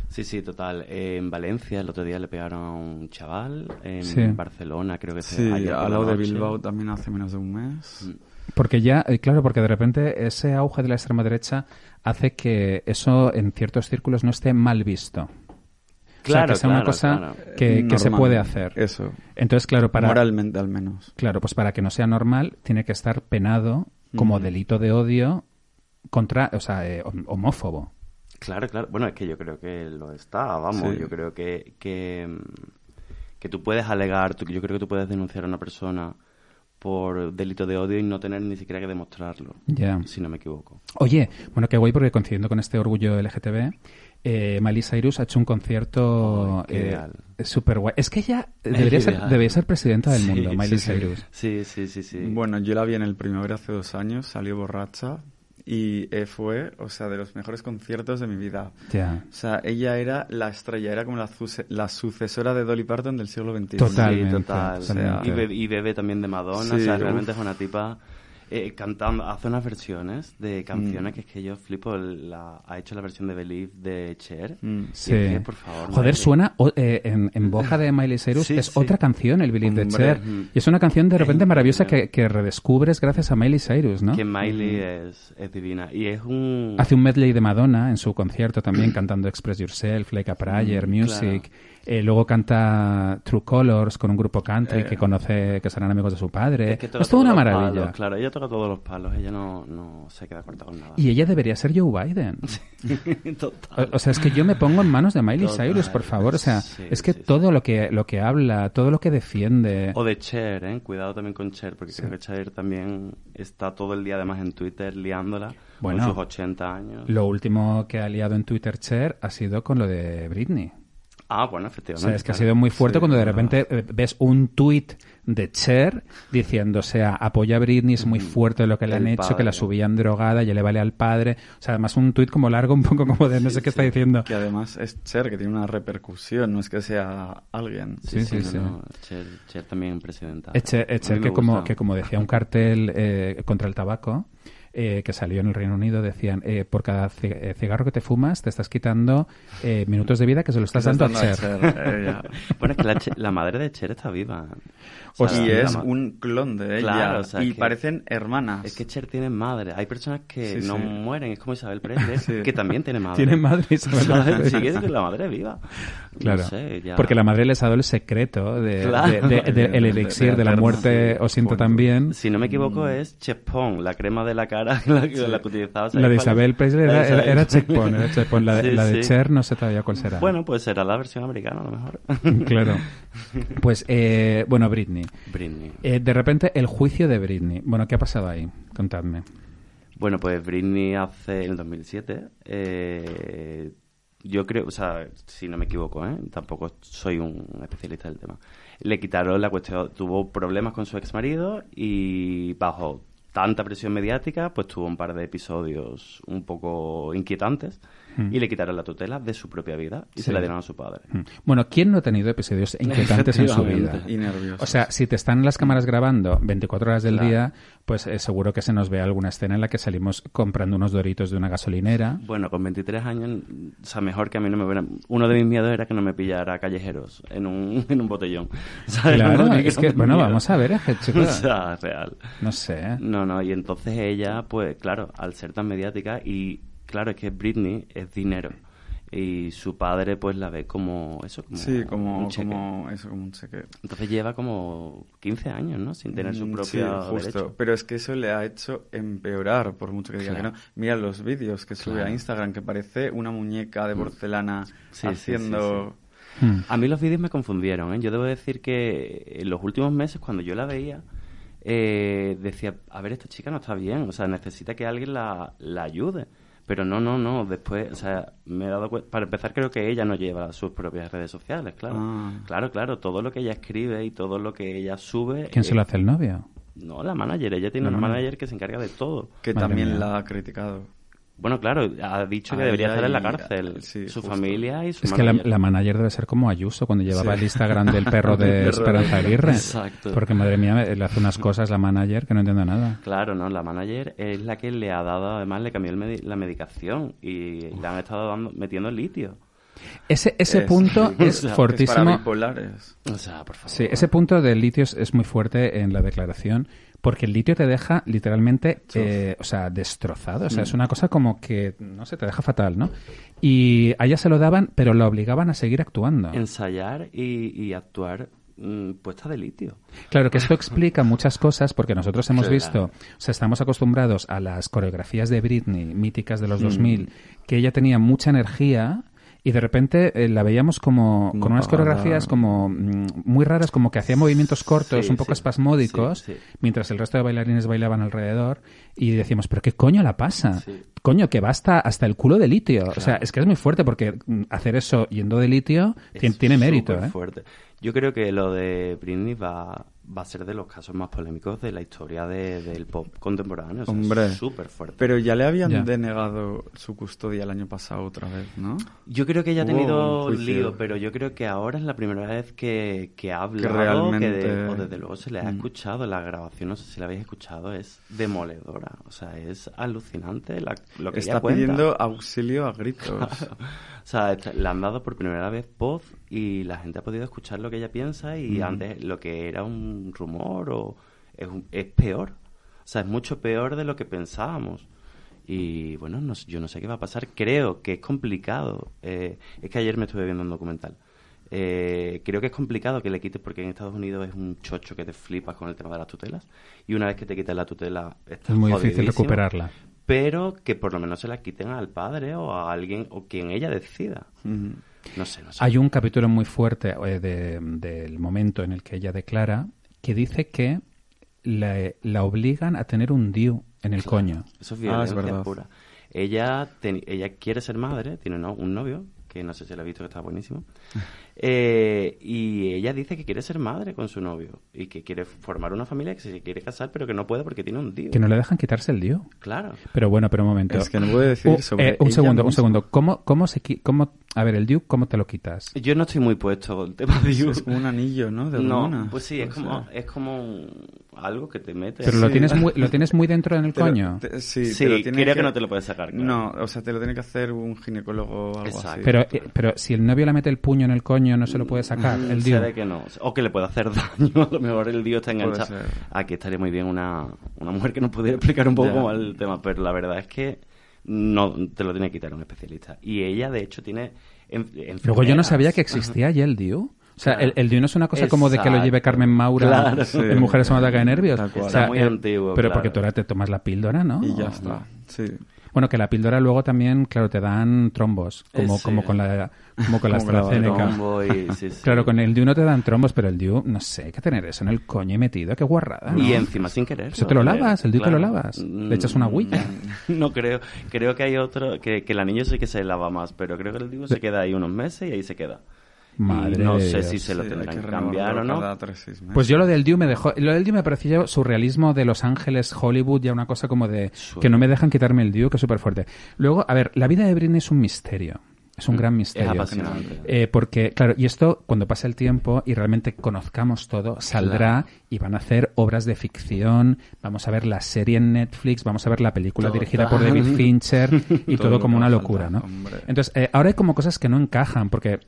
Sí, sí, total. Eh, en Valencia el otro día le pegaron a un chaval. En Sí. Barcelona creo que se- Sí, por al la lado de. Bilbao también hace menos de un mes. Mm. Porque ya, eh, claro, porque de repente ese auge de la extrema derecha hace que eso en ciertos círculos no esté mal visto. o sea, Claro, que sea una claro, cosa claro. que, que se Normal. puede hacer. Eso, Entonces, claro, para, moralmente al menos. claro, pues para que no sea normal, tiene que estar penado como Ujú. delito de odio contra, o sea, eh, hom- homófobo. Claro, claro. Bueno, es que yo creo que lo está, vamos. Sí. Yo creo que, que, mm, que tú puedes alegar, tú- yo creo que tú puedes denunciar a una persona por delito de odio y no tener ni siquiera que demostrarlo, Ya. si no me equivoco. Oye, bueno, qué guay porque coincidiendo con este orgullo LGTB, eh, Miley Cyrus ha hecho un concierto qué eh, ideal. súper guay. Es que ella debería ser, debería ser presidenta del Sí, mundo, Miley sí, sí. Cyrus. Sí, sí, sí, sí. Bueno, yo la vi en el Primavera hace dos años, salió borracha y eh, fue, o sea, de los mejores conciertos de mi vida. O sea, ella era la estrella, era como la, suce- la sucesora de Dolly Parton del siglo XXI. Totalmente, Sí, total. totalmente. Y, be- y bebe también de Madonna, Sí, o sea, uf. realmente es una tipa eh, cantando, hace unas versiones de canciones Mm. que es que yo flipo, la, ha hecho la versión de Believe de Cher. Mm. Sí. es que, por favor, Joder, Miley. suena o- eh, en, en boca de Miley Cyrus, Sí, es sí. otra canción, el Believe de. Cher. Ujú. Y es una canción de repente Es maravillosa que, que redescubres gracias a Miley Cyrus, ¿no? Que Miley es, es divina. Y es un... Hace un medley de Madonna en su concierto también, cantando Express Yourself, Like a Prayer, Mm, Music. Eh, luego canta True Colors con un grupo country Eh. que conoce, que serán amigos de su padre. Es que toca es toda una maravilla. palos, claro, ella toca todos los palos, ella no, no se queda corta con nada. Y ella debería ser Joe Biden. Total. O, o sea, es que yo me pongo en manos de Miley Total. Cyrus, por favor. O sea, Sí, es que sí, sí. todo lo que lo que habla, todo lo que defiende. O de Cher, ¿eh? Cuidado también con Cher, porque creo que Cher también está todo el día además en Twitter liándola Bueno. con sus 80 años. Lo último que ha liado en Twitter Cher ha sido con lo de Britney. Ah, bueno, O efectivamente. sea, es que ha claro. sido muy fuerte Sí, cuando de claro. repente eh, ves un tuit de Cher diciendo, o sea, apoya a Britney, es muy fuerte lo que le han El hecho, que la padre. subían drogada, ya le vale al padre. O sea, además un tuit como largo, un poco como de no sé qué está diciendo. Que además es Cher, que tiene una repercusión, no es que sea alguien. Sí, sí, no, sí. no, Cher, Cher también presidenta. A Echer, mí me que como, que como decía un cartel eh, contra el tabaco, eh, que salió en el Reino Unido, decían, eh, por cada eh, cigarro que te fumas, te estás quitando eh, minutos de vida que se lo estás dando a Cher. eh. Bueno, es que la, la madre de Cher está viva. O sea, y es ma- un clon de ella. Claro, o sea, y que- parecen hermanas. Es que Cher tiene madre. Hay personas que Sí, no sí. mueren. Es como Isabel Presley, Sí. que también tiene madre. Tiene madre Isabel. Sigue siendo la madre viva. Claro, No sé, ya- porque la madre les ha dado el secreto de, Claro. de- de- de- el De- elixir de de la muerte o siento también. Si no me equivoco es Chespon, la crema de la cara la, que- la que utilizaba. ¿sabes La de? Isabel Presley era, era, era Checkpoint. La, de- Sí, la de sí. Cher no sé todavía cuál será. Bueno, pues será la versión americana a lo mejor. claro. Pues, eh, bueno, Britney. Britney. Eh, de repente, el juicio de Britney. Bueno, ¿qué ha pasado ahí? Contadme. Bueno, pues Britney hace en el 2007. eh, yo creo, o sea, si no me equivoco, ¿eh? tampoco soy un especialista del tema. Le quitaron la cuestión, tuvo problemas con su ex marido y bajo tanta presión mediática, pues tuvo un par de episodios un poco inquietantes y le quitaron la tutela de su propia vida y Sí. se la dieron a su padre. Mm. Bueno, ¿quién no ha tenido episodios inquietantes en su vida? Y nerviosos. O sea, si te están las cámaras grabando 24 horas del Claro. día, pues eh, seguro que se nos ve alguna escena en la que salimos comprando unos doritos de una gasolinera. Bueno, con 23 años, o sea, mejor que a mí no me. Uno de mis miedos era que no me pillara callejeros en un, en un botellón. ¿sabes? Claro, No, es que, bueno, miedo. vamos a ver, eh, chico. O sea, real. No sé. No, no, y entonces ella, pues claro, al ser tan mediática, y claro, es que Britney es dinero. Y su padre, pues la ve como eso, como, sí, como, un cheque. como eso, como un cheque. Entonces lleva como 15 años, ¿no? Sin tener su Mm, propio sí, justo. derecho. Pero es que eso le ha hecho empeorar, por mucho que diga Claro. que no. Mira los vídeos que sube Claro. a Instagram, que parece una muñeca de porcelana Sí, sí, haciendo... Mm. A mí los vídeos me confundieron, ¿eh? Yo debo decir que en los últimos meses, cuando yo la veía, eh, decía, a ver, esta chica no está bien, o sea, necesita que alguien la, la ayude. Pero no, no, no, después, o sea, me he dado cuenta, para empezar creo que ella no lleva sus propias redes sociales, claro. Ah. Claro, claro, todo lo que ella escribe y todo lo que ella sube... ¿Quién se eh, lo hace el novio? No, la manager, ella tiene una manager. manager que se encarga de todo. Que Madre también mía. la ha criticado. Bueno, claro, ha dicho que debería estar en la cárcel. sí, su justo. familia y su Es que la, manager. la manager debe ser como Ayuso cuando llevaba Sí. el Instagram del perro de Esperanza Aguirre. Exacto. Porque, madre mía, le hace unas cosas la manager que no entiendo nada. Claro, no, la manager es la que le ha dado, además le cambió el medi- la medicación y le han estado dando, metiendo litio. Ese, ese Es- punto o es sea, Es fortísimo. para bipolares. O sea, por favor. Sí, ese punto del litio es, es muy fuerte en la declaración, porque el litio te deja literalmente, eh, o sea, destrozado. O sea, es una cosa como que, no sé, te deja fatal, ¿no? Y a ella se lo daban, pero la obligaban a seguir actuando. Ensayar y, y actuar mm, puesta de litio. Claro que esto explica muchas cosas porque nosotros hemos visto, o sea, estamos acostumbrados a las coreografías de Britney, míticas de los Mm. 2000, que ella tenía mucha energía y de repente eh, la veíamos como con unas coreografías como mm, muy raras, como que hacía movimientos cortos, Sí, un poco sí. espasmódicos, Sí, mientras el resto de bailarines bailaban alrededor y decíamos, pero qué coño la pasa? Coño, que va hasta, hasta el culo de litio. O sea, es que es muy fuerte porque mm, hacer eso yendo de litio Es tiene mérito, ¿eh? fuerte. Yo creo que lo de Britney va, va a ser de los casos más polémicos de la historia de- del pop contemporáneo. O sea, Hombre. es súper fuerte. Pero ya le habían Ya. denegado su custodia el año pasado otra vez, ¿no? Yo creo que ella ha tenido lío, pero yo creo que ahora es la primera vez que, que ha hablado, que, realmente- de- o desde luego se le ha Mm. escuchado. La grabación, no sé si la habéis escuchado, es demoledora. O sea, es alucinante la- lo que Está ella cuenta. pidiendo auxilio a gritos. O sea, le han dado por primera vez voz y la gente ha podido escuchar lo que ella piensa y antes lo que era un rumor o es, un- es peor. O sea, es mucho peor de lo que pensábamos. Y bueno, no, yo no sé qué va a pasar. Creo que es complicado. eh, es que ayer me estuve viendo un documental. Eh, creo que es complicado que le quites porque en Estados Unidos es un chocho que te flipas con el tema de las tutelas. Y una vez que te quitas la tutela, estás Es muy difícil recuperarla. Pero que por lo menos se la quiten al padre o a alguien o quien ella decida. No sé, no sé. Hay un capítulo muy fuerte eh, de- del momento en el que ella declara que dice que la, la obligan a tener un DIU en el coño. Eso es Ah, es violencia verdad. pura. Ella, ten- ella quiere ser madre, tiene no- un novio que no sé si la he visto, que está buenísimo. Eh, y ella dice que quiere ser madre con su novio y que quiere formar una familia, que se quiere casar, pero que no puede porque tiene un tío. Que no le dejan quitarse el lío. Claro. Pero bueno, pero un momento. Es que no puede decir Uh, sobre eh, un segundo, un misma. segundo. ¿Cómo, cómo se cómo, a ver, el Duke, ¿cómo te lo quitas? Yo no estoy muy puesto con el tema de You. Es como un anillo, ¿no? De No, pues sí, es como, sea, es como un- algo que te mete. Pero lo tienes muy, lo tienes muy dentro en el te lo- coño. te- sí, Sí, te lo tiene creo que... no te lo puedes sacar. claro. No, o sea, te lo tiene que hacer un ginecólogo o algo Exacto. así. Pero, eh, pero si el novio le mete el puño en el coño, no se lo puede sacar. Mm, El ve que no. O que le puede hacer daño. A lo mejor el dios está enganchado. Aquí estaría muy bien una, una mujer que nos pudiera explicar un poco va el tema. Pero la verdad es que no te lo tiene que quitar un especialista. Y ella, de hecho, tiene. en- Luego yo no sabía que existía ya el Diu. O sea, Claro. el, el Diu no es una cosa como de que lo lleve. Carmen Maura Claro. en Sí. Mujeres con ataque de nervios. O sea, Está muy eh, antiguo, Pero claro. porque tú ahora te tomas la píldora, ¿no? Y ya está. Sí. Bueno, que la píldora luego también, claro, te dan trombos, como, Eh, sí. como con la, como con la Como con la AstraZeneca. Trombo y- sí, sí. Claro, con el Diu no te dan trombos, pero el Diu, no sé, hay que tener eso en el coño metido, qué guarrada. ¿no? Y encima sin querer. Eso te lo lavas, el Diu te lo Claro. lavas. Mm, Le echas una agüilla. No creo. Creo que hay otro. Que, que el anillo sí que se lava más, pero creo que el digo se queda ahí unos meses y ahí se queda. Y Madre no de sé Dios. si se lo Sí, tendrán que que cambiar o no. cada tres, seis meses. Pues yo lo del Diu me dejó, lo del Diu me pareció surrealismo de Los Ángeles, Hollywood, ya una cosa como de que no me dejan quitarme el Diu, que es súper fuerte. Luego, a ver, la vida de Britney es un misterio. Es un gran misterio. Mm, apasionante. Eh, porque, claro, y esto, cuando pase el tiempo y realmente conozcamos todo, saldrá y van a hacer obras de ficción, vamos a ver la serie en Netflix, vamos a ver la película Total. dirigida por David Fincher y todo, como una locura, falta, ¿no? hombre. Entonces, eh, ahora hay como cosas que no encajan, porque,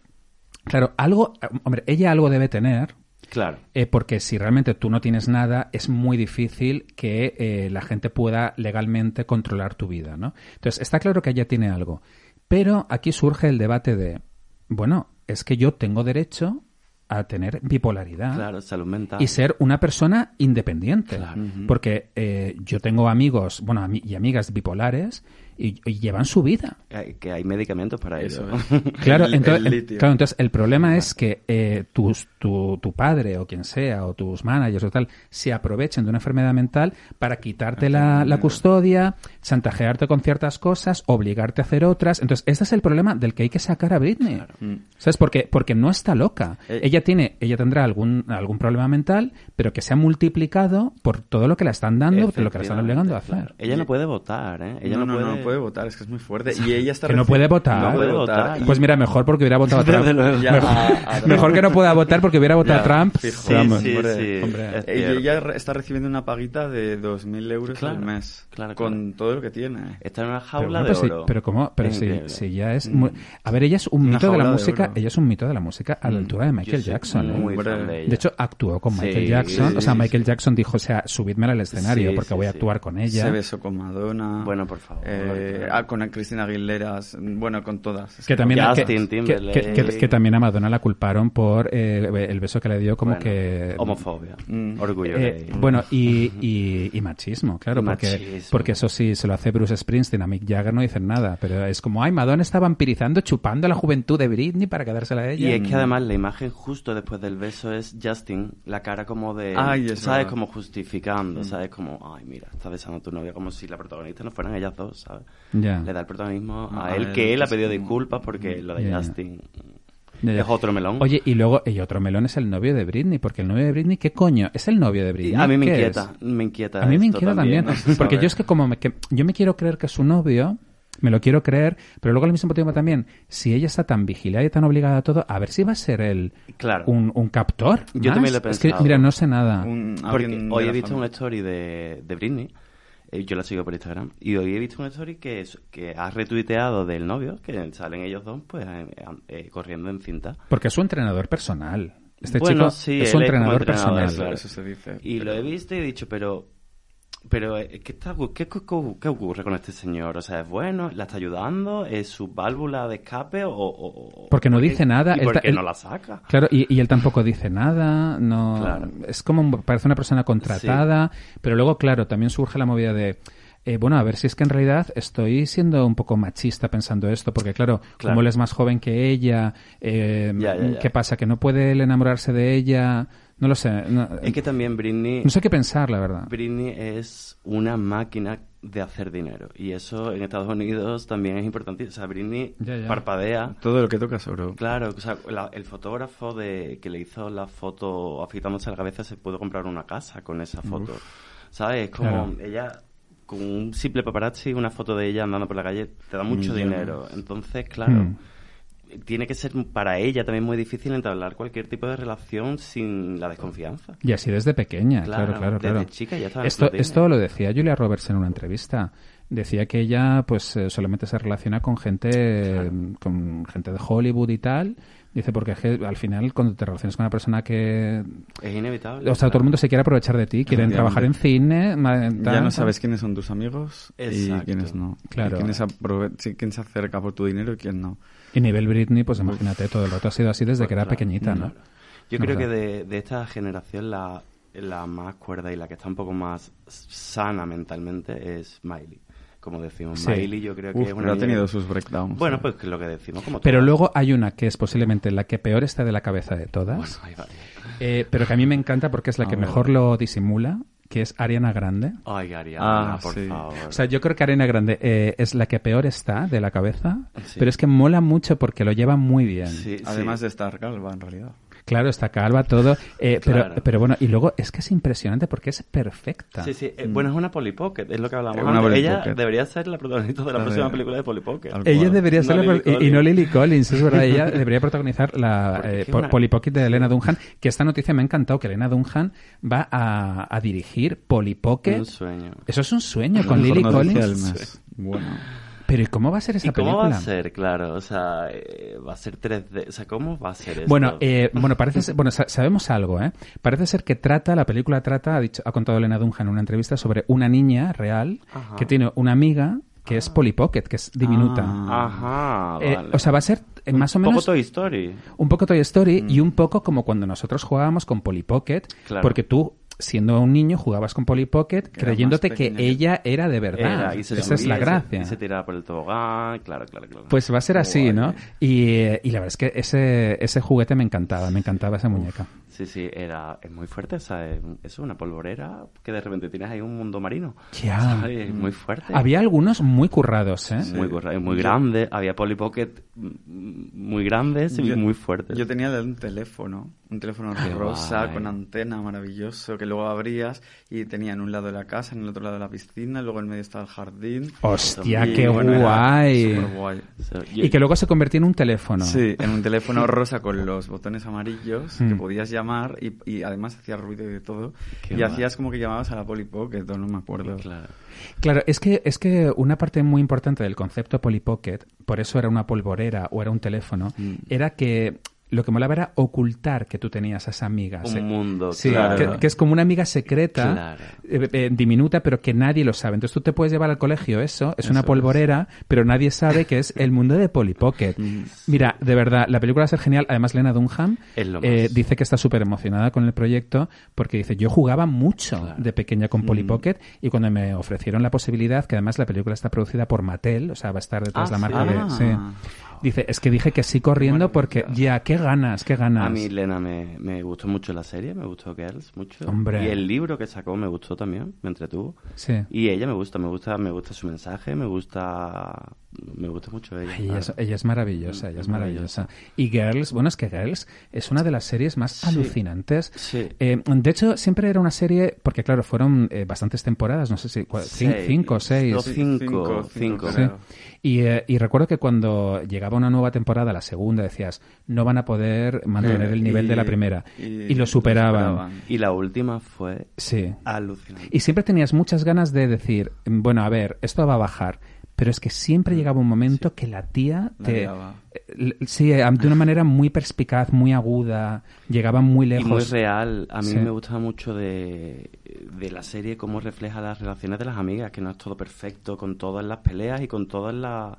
claro, algo, hombre, ella algo debe tener, Claro. eh, porque si realmente tú no tienes nada, es muy difícil que eh, la gente pueda legalmente controlar tu vida, ¿no? Entonces, está claro que ella tiene algo. Pero aquí surge el debate de, bueno, es que yo tengo derecho a tener bipolaridad Claro, salud mental. y ser una persona independiente. Claro. Porque eh, yo tengo amigos, bueno, y amigas bipolares y, y llevan su vida. Hay- Que hay medicamentos para Eso ello. es. Claro, El- entonces, el claro, entonces el problema es que eh, tus- tu, tu padre o quien sea, o tus managers o tal, se aprovechen de una enfermedad mental para quitarte la, la custodia, chantajearte con ciertas cosas, obligarte a hacer otras. Entonces, este es el problema del que hay que sacar a Britney. Mm. ¿Sabes? Porque, porque no está loca. Eh. ella tiene, ella tendrá algún, algún problema mental, pero que se ha multiplicado por todo lo que le están dando, por lo que le están obligando a hacer. Claro. Ella no puede votar, ¿eh? Ella no, no, no, puede... no puede votar, es que es muy fuerte. Y ella está Que no puede votar. No puede No puede votar. votar. Y- Pues mira, mejor porque hubiera votado a Trump. Ya, mejor, a- a- mejor que no pueda votar porque hubiera votado a Trump. fijo. Sí, Vamos. sí, Hombre, sí. hombre. es Y cierto. ella re- está recibiendo una paguita de 2.000 euros Claro, al mes. claro, Con todo lo que tiene. Está en una Pero, jaula bueno, de pero, sí, oro. pero cómo, pero increíble. sí, ya es muy- A ver, ella es un Una mito de la de música, ella es un mito de la música a la Mm. altura de Michael Yo Jackson. ¿eh? Muy fan de ella. De hecho, actuó con Michael Jackson. o sea, Michael. Jackson dijo, o sea, subidme al escenario porque voy a actuar con ella. Se besó con Madonna. Bueno, por favor. Eh, ah, con Cristina Aguilera. Bueno, con todas. Que también, que, Justin que- Timberlake. que- que- que también a Madonna la culparon por eh, el beso que le dio como Bueno, que... Homofobia. Mm. Orgullo Eh, bueno, y, y, y machismo, claro, Y porque, porque eso sí, se lo hace Bruce Springsteen, a Mick Jagger no dicen nada, pero es como, ay, Madonna está vampirizando, chupando la juventud de Britney para quedársela a Y ella. es que además la imagen justo después del beso es Justin, la cara como de, Ay, ¿sabes? verdad. Como justificando, ¿sabes? Como, ay, mira, está besando a tu novia, como si la protagonista no fueran ellas dos, ¿sabes? Le da el protagonismo a a él, él, que él ha pedido disculpas porque lo de. Justin es otro melón. Oye, y luego, y otro melón es el novio de Britney, porque el novio de Britney, ¿qué coño? ¿Es el novio de Britney? a mí me ¿Qué inquieta, es? me inquieta A mí me inquieta también, ¿no? porque yo es que como me, que, yo me quiero creer que es su novio, me lo quiero creer, pero luego al mismo tiempo también, si ella está tan vigilada y tan obligada a todo, a ver si va a ser él Claro. un, un captor. Yo más. también lo he Es que, pensado. mira, no sé nada. Un- Porque hoy he visto una story de, de Britney, eh, yo la sigo por Instagram, y hoy he visto una story que, es- que ha retuiteado del novio, que salen ellos dos pues eh, eh, corriendo en cinta. Porque es su entrenador personal. Este Bueno, chico sí, es su es entrenador entrenador, personal. Eso se dice. Y lo he visto y he dicho, pero... Pero, eh, ¿qué, está, qué, qué- qué ocurre con este señor? O sea, ¿es bueno? ¿La está ayudando? ¿Es su válvula de escape? O, o- Porque no dice nada, ¿Y él por ta- qué él- no la saca? Claro, y, y él tampoco dice nada, no Claro. es como parece una persona contratada, pero luego claro, también surge la movida de eh, bueno, a ver si es que en realidad estoy siendo un poco machista pensando esto, porque claro, Claro. como él es más joven que ella, eh, Ya, ya, ya. ¿qué pasa? ¿Que no puede él enamorarse de ella? No lo sé. No, Es que también Britney, no sé qué pensar, la verdad. Britney es una máquina de hacer dinero. Y eso en Estados Unidos también es importante. O sea, Britney Ya, ya. parpadea. Todo lo que tocas oro. Claro, o sea, la- el fotógrafo de que le hizo la foto afeitándose la cabeza se pudo comprar una casa con esa foto. ¿Sabes? Es como Claro. ella, con un simple paparazzi, una foto de ella andando por la calle, te da mucho Millones. dinero. Entonces, claro, Mm. Tiene que ser para ella también muy difícil entablar cualquier tipo de relación sin la desconfianza. Y así desde pequeña, claro, Claro, claro, desde claro. chica ya estaba esto, esto lo decía Julia Roberts en una entrevista. Decía que ella, pues, eh, solamente se relaciona con gente, con gente de Hollywood y tal. Dice, porque es que al final, cuando te relacionas con una persona que... Es inevitable. O sea, todo el mundo se quiere aprovechar de ti, quieren trabajar en cine... Ya no sabes quiénes son tus amigos y quiénes no. Claro. Y quién, se aprove- sí, quién se acerca por tu dinero y quién no. Y nivel Britney, pues imagínate, todo el rato ha sido así desde Pues que era claro, pequeñita, ¿no? claro. Yo No creo que de, de esta generación la, la más cuerda y la que está un poco más sana mentalmente es Miley. Como decimos, Sí. Miley yo creo que Uf, es una pero ha tenido sus breakdowns. Bueno, pues que lo que decimos como Pero todas. luego hay una que es posiblemente la que peor está de la cabeza de todas, Bueno, hay varias. eh, pero que a mí me encanta porque es la A que ver. mejor lo disimula, que es Ariana Grande. Ay, Ariana, Ah, por sí. favor. O sea, yo creo que Ariana Grande eh, es la que peor está de la cabeza, Sí. pero es que mola mucho porque lo lleva muy bien. Sí, sí. Además de estar calva, en realidad. Claro, está calva, todo. eh, Claro. pero, pero bueno, y luego es que es impresionante porque es perfecta. Sí, sí. eh, Bueno, es una Polly Pocket, es lo que hablamos una Ella debería ser la protagonista de la La próxima de- película de Polly Pocket. Tal Ella debería ser No la- Lily y- y, Collins. no Lily Collins, es verdad. Ella debería protagonizar la eh, es que Po- una- Polly Pocket de Elena Dunham. Que esta noticia me ha encantado, que Elena Dunham va a, a dirigir Polly Pocket. Un sueño. Eso es un sueño con La Lily Collins. Bueno. Pero ¿y cómo va a ser esa ¿Y cómo película? va a ser? Claro, o sea, eh, va a ser 3D. O sea, ¿cómo va a ser eso? Bueno, eh, bueno, parece ser- bueno, sa- sabemos algo, ¿eh? Parece ser que trata, la película trata, ha, dicho, ha contado Elena Dunham en una entrevista sobre una niña real Ajá. que tiene una amiga que es Polly Pocket, que es diminuta. Ajá, Eh, o sea, va a ser eh, más o Un menos poco Toy Story. un poco Toy Story y un poco como cuando nosotros jugábamos con Polly Pocket, Claro. porque tú siendo un niño jugabas con Polly Pocket creyéndote que ella era de verdad. Era, y se Esa es la gracia. Y se tiraba por el tobogán, claro, claro, claro. Pues va a ser así, Guay. ¿no? Y, eh, y la verdad es que ese, ese juguete me encantaba, me encantaba esa muñeca. Sí, sí, era, es muy fuerte, o sea, es, es una polvorera que de repente tienes ahí un mundo marino. Ya. ¿sabes? Es muy fuerte. Había algunos muy currados, ¿eh? Muy, corra- muy grande, había Polly Pocket muy grandes y Yo- muy fuertes. Yo tenía un teléfono, un teléfono Qué rosa guay. con antena maravilloso que luego abrías y tenía en un lado de la casa, en el otro lado de la piscina, luego en medio estaba el jardín. Hostia, Y, qué bueno, guay. yo- Y que luego se convirtió en un teléfono. Sí, en un teléfono rosa con los botones amarillos que Mm. podías llamar y, y además hacía ruido y de todo. Qué y hacías como que llamabas a la Polly Pocket, o no me acuerdo. Claro. Claro, es que, es que una parte muy importante del concepto Polly Pocket, por eso era una polvorera o era un teléfono, Mm. era que lo que molaba era ocultar que tú tenías a esa amiga. Un mundo, Sí, claro. que, que es como una amiga secreta, Claro. eh, eh, diminuta, pero que nadie lo sabe. Entonces tú te puedes llevar al colegio eso, es una polvorera, pero nadie sabe que es el mundo de Polly Pocket. Mira, de verdad, la película va a ser genial. Además, Lena Dunham eh, dice que está súper emocionada con el proyecto porque dice, yo jugaba mucho Claro. de pequeña con Polly Pocket y cuando me ofrecieron la posibilidad, que además la película está producida por Mattel, o sea, va a estar detrás Ah, la marca sí. de... Ah. sí. Dice, es que dije que sí corriendo porque ya, qué ganas, qué ganas. A mí, Lena, me, me gustó mucho la serie, me gustó Girls mucho. Hombre. Y el libro que sacó me gustó también, me entretuvo. Sí. Y ella me gusta, me gusta, me gusta su mensaje, me gusta, me gusta mucho ella. Ay, ella, es, claro. ella es maravillosa, ella es Es maravillosa. Y Girls, bueno, es que Girls es una de las series más Sí. alucinantes. Sí. Eh, de hecho, siempre era una serie, porque claro, fueron eh, bastantes temporadas, no sé si, cua- Seis. cinco o seis. No, cinco, Cinco, cinco. cinco, Sí. Y, eh, y recuerdo que cuando llegaba una nueva temporada, la segunda, decías, no van a poder mantener Eh, el nivel y- de la primera. y Y, lo lo superaban. Y la última fue Sí. alucinante. Y siempre tenías muchas ganas de decir, bueno, a ver, esto va a bajar. Pero es que siempre llegaba un momento que la tía te... eh, Sí, eh, de una manera muy perspicaz, muy aguda, llegaba muy Y lejos. muy real. A mí Sí. me gustaba mucho de, de la serie cómo refleja las relaciones de las amigas, que no es todo perfecto, con todas las peleas y con todas las...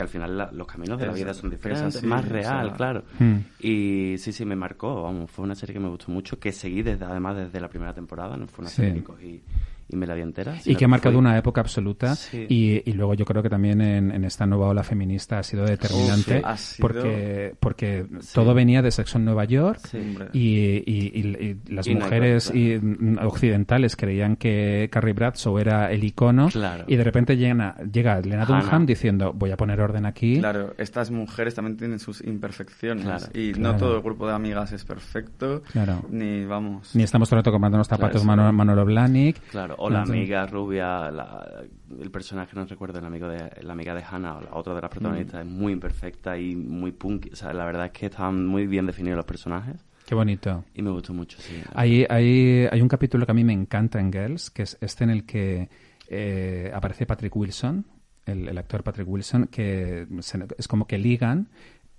Que al final la- los caminos de la vida son diferentes, así, más o real, sea, claro. Hmm. Y sí, sí, me marcó, vamos, fue una serie que me gustó mucho, que seguí desde, además desde la primera temporada, no fue una Sí. serie que cogí y me la vi entera. y que ha marcado fui- una época absoluta Sí. y, y luego yo creo que también en, en esta nueva ola feminista ha sido determinante Uf, sí, ha sido- porque porque Sí. todo venía de Sexo en Nueva York Sí. Hombre. y, y- y- y las mujeres y, mm, occidentales creían que Carrie Bradshaw era el icono Claro. y de repente llega, llega Lena. Dunham diciendo voy a poner orden aquí Claro, estas mujeres también tienen sus imperfecciones Claro, y claro. no todo el grupo de amigas es perfecto, Claro. ni vamos. ni estamos todo el rato comprándonos zapatos Claro, Manolo, Manolo Blahnik Claro, o la amiga rubia, la- el personaje, no recuerdo, el amigo de, la amiga de Hannah, o la otra de las protagonistas, es muy imperfecta y muy punk. O sea, la verdad es que están muy bien definidos los personajes qué bonito y me gustó mucho, sí. Hay, hay, hay un capítulo que a mí me encanta en Girls, que es este en el que eh, aparece Patrick Wilson, el, el actor Patrick Wilson, que se- es como que ligan.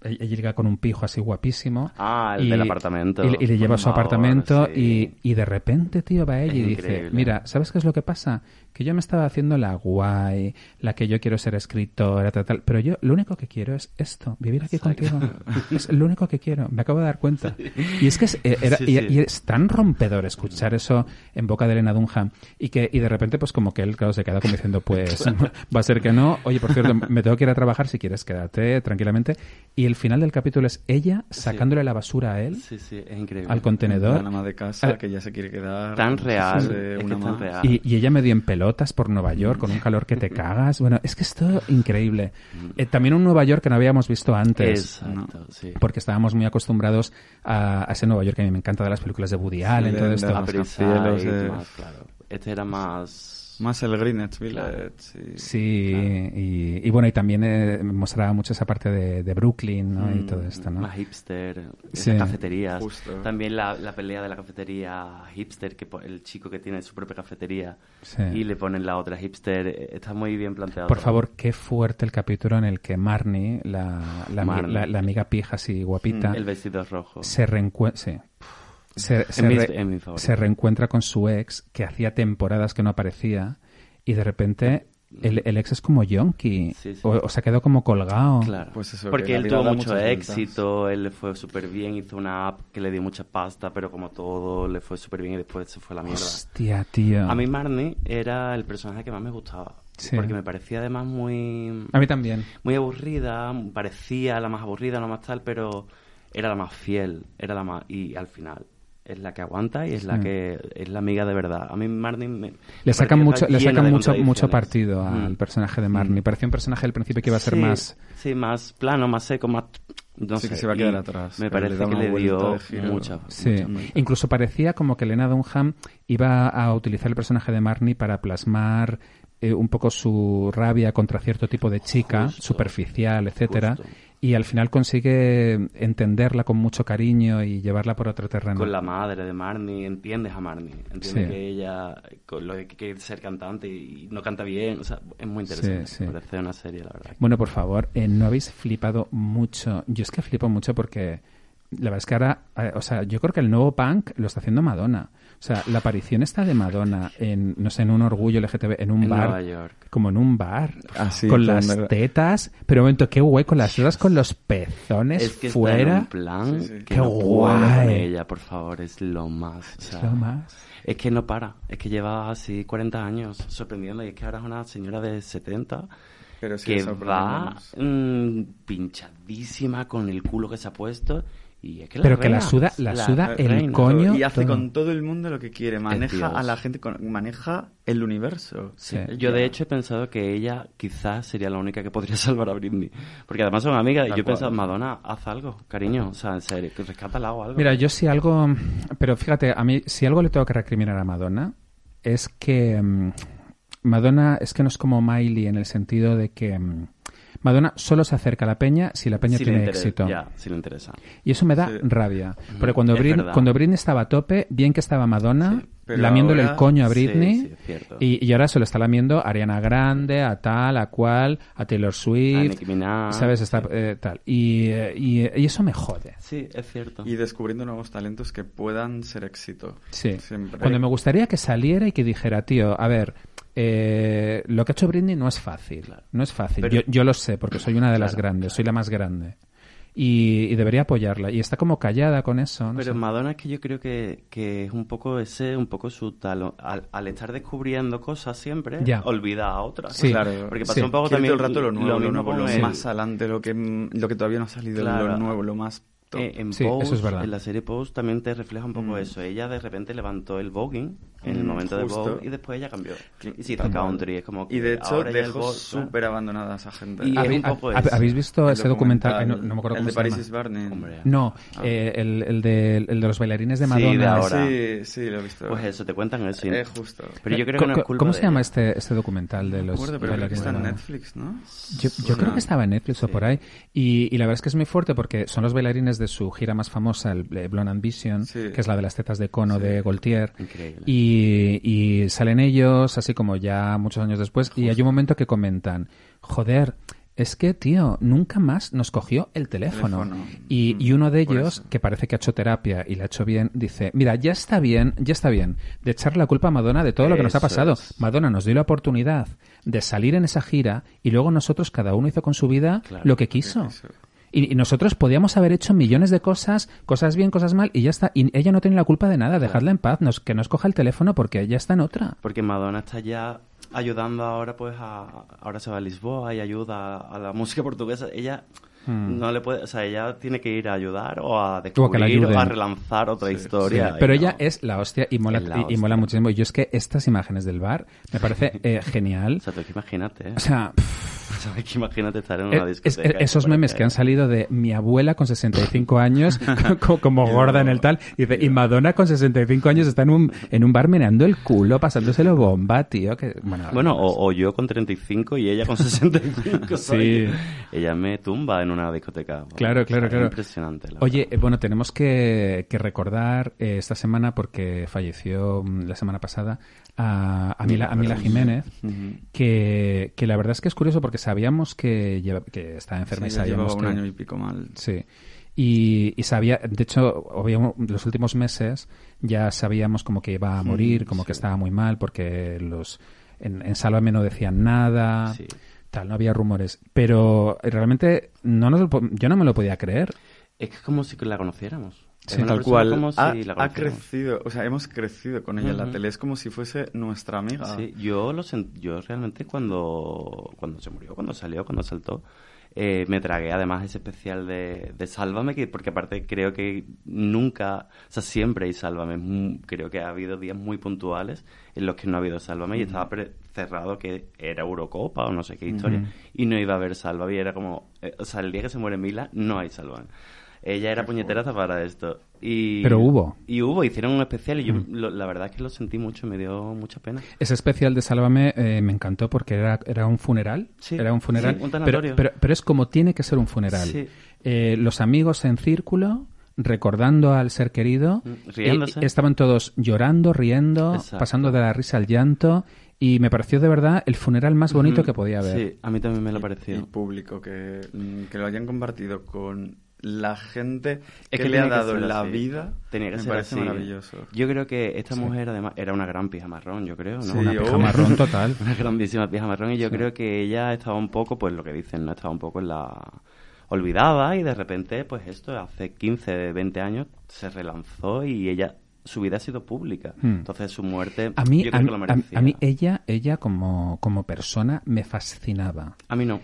Ella ella llega con un pijo así guapísimo. Ah, el del apartamento. Y, y le lleva a su favor, apartamento sí. y, y de repente, tío, va ella Es y dice, mira, ¿sabes qué es lo que pasa? Que yo me estaba haciendo la guay, la que yo quiero ser escritora, tal, tal, pero yo lo único que quiero es esto, vivir aquí Exacto. contigo. Es lo único que quiero, me acabo de dar cuenta. Y es que es, eh, era- Sí, y- sí. y es tan rompedor escuchar eso en boca de Elena Dunham y que y de repente pues como que él claro se queda como diciendo pues va a ser que no oye por cierto me tengo que ir a trabajar si quieres quédate tranquilamente y el final del capítulo es ella sacándole la basura a él Sí, sí, es increíble. al contenedor La ama de casa que ya se quiere quedar. Tan real, de es que una es tan más. real. y, y ella medio en pelotas por Nueva York con un calor que te cagas bueno es que es todo increíble Eh, también un Nueva York que no habíamos visto antes Exacto, sí. porque estábamos muy acostumbrados a, a ese Nueva York que a mí me encanta de las películas de Woody Allen de- todo esto eh. más, claro. Este era más... Más el Greenwich Village. sí. Sí, y, y bueno, y también eh, mostraba mucho esa parte de, de Brooklyn, ¿no? y Mm, todo esto, ¿no? Más hipster, Sí. cafeterías. Justo. También la, la pelea de la cafetería hipster, que po- el chico que tiene su propia cafetería Sí. y le ponen la otra hipster, eh, está muy bien planteado. Por todo. favor, qué fuerte el capítulo en el que Marnie, la, la, Marnie. la- la amiga pija así guapita, El vestido rojo. se reencuentra... Se, se mi- re- es mi favorito. se reencuentra con su ex, que hacía temporadas que no aparecía, y de repente el, el ex es como yonki, Sí, sí. O, o se ha quedado como colgado. Claro. Pues eso, Porque él tuvo mucho vueltas. éxito, él le fue súper bien, hizo una app que le dio mucha pasta, pero como todo le fue súper bien y después se fue a la mierda. Hostia, tío. A mí Marnie era el personaje que más me gustaba. Sí. Porque me parecía además muy... A mí también. muy aburrida, parecía la más aburrida, la más tal, pero era la más fiel, era la más y al final es la que aguanta y es la Sí. que es la amiga de verdad. A mí Marnie me, Le sacan mucho, le sacan mucho, mucho partido al Mm. personaje de Marnie. Parecía un personaje del principio que iba a ser Sí, más. sí, más plano, más seco, más no Sí, sé, que se va a quedar atrás, Me le parece que le dio mucha Sí. mucha. Incluso parecía como que Lena Dunham iba a utilizar el personaje de Marnie para plasmar eh, un poco su rabia contra cierto tipo de chica, Justo. superficial, etcétera. Justo. Y al final consigue entenderla con mucho cariño y llevarla por otro terreno. Con la madre de Marnie, entiendes a Marnie, entiendes Sí. que ella con lo de que quiere ser cantante y no canta bien, o sea, es muy interesante, Sí, sí. me parece una serie, la verdad. Bueno, por favor, eh, no habéis flipado mucho. Yo es que flipo mucho porque la verdad es que ahora, eh, o sea, yo creo que el nuevo punk lo está haciendo Madonna. O sea, la aparición esta de Madonna en, no sé, en un orgullo LGTB, en un En bar, Nueva York. como en un bar, Ah, con las tetas, pero un momento, qué guay, con las tetas, con los pezones Es que está fuera. en un plan Sí, sí. que Qué no puedo con guay. ella, por favor, es lo más. o Es lo más. es que no para, es que lleva así 40 años sorprendiendo y es que ahora es una señora de 70 Pero sí, que va mm, pinchadísima con el culo que se ha puesto y es que la Pero que la suda- la suda el reina. coño. Y hace todo. con todo el mundo lo que quiere. Maneja a la gente, con- maneja el universo. Sí. Yo de hecho he pensado que ella quizás sería la única que podría salvar a Britney. Porque además son amigas y yo he pensado. Madonna, haz algo, cariño. O sea, en serio, que rescátala o algo. Mira, yo si algo, pero fíjate, a mí si algo le tengo que recriminar a Madonna es que mm, Madonna es que no es como Miley en el sentido de que mm, Madonna solo se acerca a la peña si la peña Si le tiene interesa- éxito. Ya, si le interesa. Y eso me da Sí. rabia. Porque cuando, Britney, cuando Britney estaba a tope, bien que estaba Madonna Sí, lamiéndole ahora- el coño a Britney. sí, es cierto. y, y ahora se lo está lamiendo a Ariana Grande, a tal, a cual, a Taylor A Swift. Nicki Minaj. ¿Sabes? Está, Sí. eh, tal. Y, eh, y, y eso me jode. Sí, es cierto. Y descubriendo nuevos talentos que puedan ser éxito. Sí. Siempre. Cuando me gustaría que saliera y que dijera, tío, a ver, eh, lo que ha hecho Britney no es fácil. Claro. No es fácil. Pero- yo, yo lo sé, porque soy una de las Claro, grandes, soy la más grande. y, y debería apoyarla. Y está como callada con eso. no Pero sé. Madonna es que yo creo que, que es un poco ese, un poco su talón. Al, al estar descubriendo cosas siempre, Ya. olvida a otras. Sí. Claro. Porque pasó Sí. un poco también todo el rato lo nuevo, lo, mismo nuevo, lo más adelante, lo que, lo que todavía no ha salido, Claro. lo nuevo, lo más top. Eh, en Sí, Pose, eso es verdad. en la serie Pose también te refleja un poco Mm. eso. Ella de repente levantó el voguing en el Mm, momento justo. de Vogue y después ella cambió. Y se hizo country. Es como que Y de hecho dejó súper abandonada a esa gente. Y es ¿Habéis, un poco. ¿Habéis visto ese documental? Ay, no, documental, no me acuerdo El cómo de se Paris llama. is Burning. Hombre. No, Ah. eh, el, el de, el de los bailarines de Sí, Madonna. de ahora. Sí, sí, lo he visto. Pues eso, te cuentan eso. y- Eh, justo. Pero yo creo que no es culpa ¿Cómo de se llama este, este documental de No los acuerdo, pero creo que bailarines está en? Netflix, ¿no? Yo, yo creo que estaba en Netflix o Sí. por ahí. Y, y la verdad es que es muy fuerte porque son los bailarines de su gira más famosa, el eh, Blonde Ambition, Sí. que es la de las tetas de cono Sí. de Gaultier. Increíble. Y, y salen ellos, así como ya muchos años después, y hay un momento que comentan, joder, es que, tío, nunca más nos cogió el teléfono. Teléfono. Y, Mm, y uno de ellos, que parece que ha hecho terapia y la ha hecho bien, dice, mira, ya está bien, ya está bien, de echarle la culpa a Madonna de todo lo que nos ha pasado. es. Madonna nos dio la oportunidad de salir en esa gira y luego nosotros, cada uno hizo con su vida Claro, lo que quiso. Y, y nosotros podíamos haber hecho millones de cosas, cosas bien, cosas mal, y ya está. Y ella no tiene la culpa de nada, dejadla en paz, nos, que nos coja el teléfono porque ella está en otra. Porque Madonna está ya ayudando ahora, pues, a, ahora se va a Lisboa y ayuda a la música portuguesa. Ella Hmm. no le puede, o sea, ella tiene que ir a ayudar o a descubrir o, a relanzar otra Sí, historia. Sí, pero no. ella es la hostia y mola, Es la y- y, mola hostia. muchísimo. Y yo es que estas imágenes del bar me parece eh, genial. O sea, tú es que imagínate, ¿eh? O sea, es que imagínate estar en eh, una es- discoteca. y esos te memes que han salido de mi abuela con 65 años, co- como gorda en el tal, y, dice, y Madonna con 65 años está en un, en un bar meneando el culo, pasándoselo bomba, tío. Que, bueno, Bueno, o, o yo con 35 y ella con 65. Sí. Ella me tumba en una discoteca. Claro, claro, claro. Impresionante. la Oye, verdad. bueno, tenemos que, que recordar eh, esta semana, porque falleció mm, la semana pasada, a, a Mila, a Mila Jiménez, que, que la verdad es que es curioso porque sabíamos que, lleva- que estaba enferma Sí, y sabíamos un que... año y pico mal. Sí. Y, y sabía, de hecho, los últimos meses ya sabíamos como que iba a morir, como que estaba muy mal, porque los en, en Sálvame no decían nada, Sí. Tal, no había rumores. Pero realmente no nos lo yo no me lo podía creer. Es que es como si la conociéramos. Sí, Tal cual. como si ha, la ha crecido, o sea, hemos crecido con ella en la tele. Es como si fuese nuestra amiga. Sí, yo lo sent- yo realmente cuando, cuando se murió, cuando salió, cuando saltó, eh, me tragué además ese especial de, de Sálvame, que, porque aparte creo que nunca, o sea, siempre hay Sálvame. Mm, Creo que ha habido días muy puntuales en los que no ha habido Sálvame y estaba pre- cerrado que era Eurocopa o no sé qué historia Ujú. y no iba a haber Sálvame y era como, eh, o sea, el día que se muere Mila no hay Sálvame. Ella era puñeteraza para esto. Y, Pero hubo. Y hubo, hicieron un especial y yo Mm. lo- la verdad es que lo sentí mucho, me dio mucha pena. Ese especial de Sálvame eh, me encantó porque era, era un funeral. Sí, era un funeral. sí, un pero, pero, pero es como tiene que ser un funeral. Sí. Eh, los amigos en círculo, recordando al ser querido. Mm, riéndose. eh, estaban todos llorando, riendo, Exacto. pasando de la risa al llanto. Y me pareció de verdad el funeral más bonito que podía haber. Sí, a mí también me lo Y pareció. público, que, mm, que lo hayan compartido con la gente Es que, que le ha que dado la así. vida. Tenía que me ser parece así. maravilloso. Yo creo que esta Sí. mujer además era una gran pija marrón, yo creo, ¿no? Sí, Una oh. Pija marrón total. una grandísima pija marrón y yo Sí. creo que ella estaba un poco, pues lo que dicen, no estaba un poco en la olvidada y de repente, pues esto, hace 15, 20 años se relanzó y ella, su vida ha sido pública. Hmm. Entonces su muerte, A mí, yo a, creo mí- que lo a- a mí ella, ella como, como persona me fascinaba. A mí no.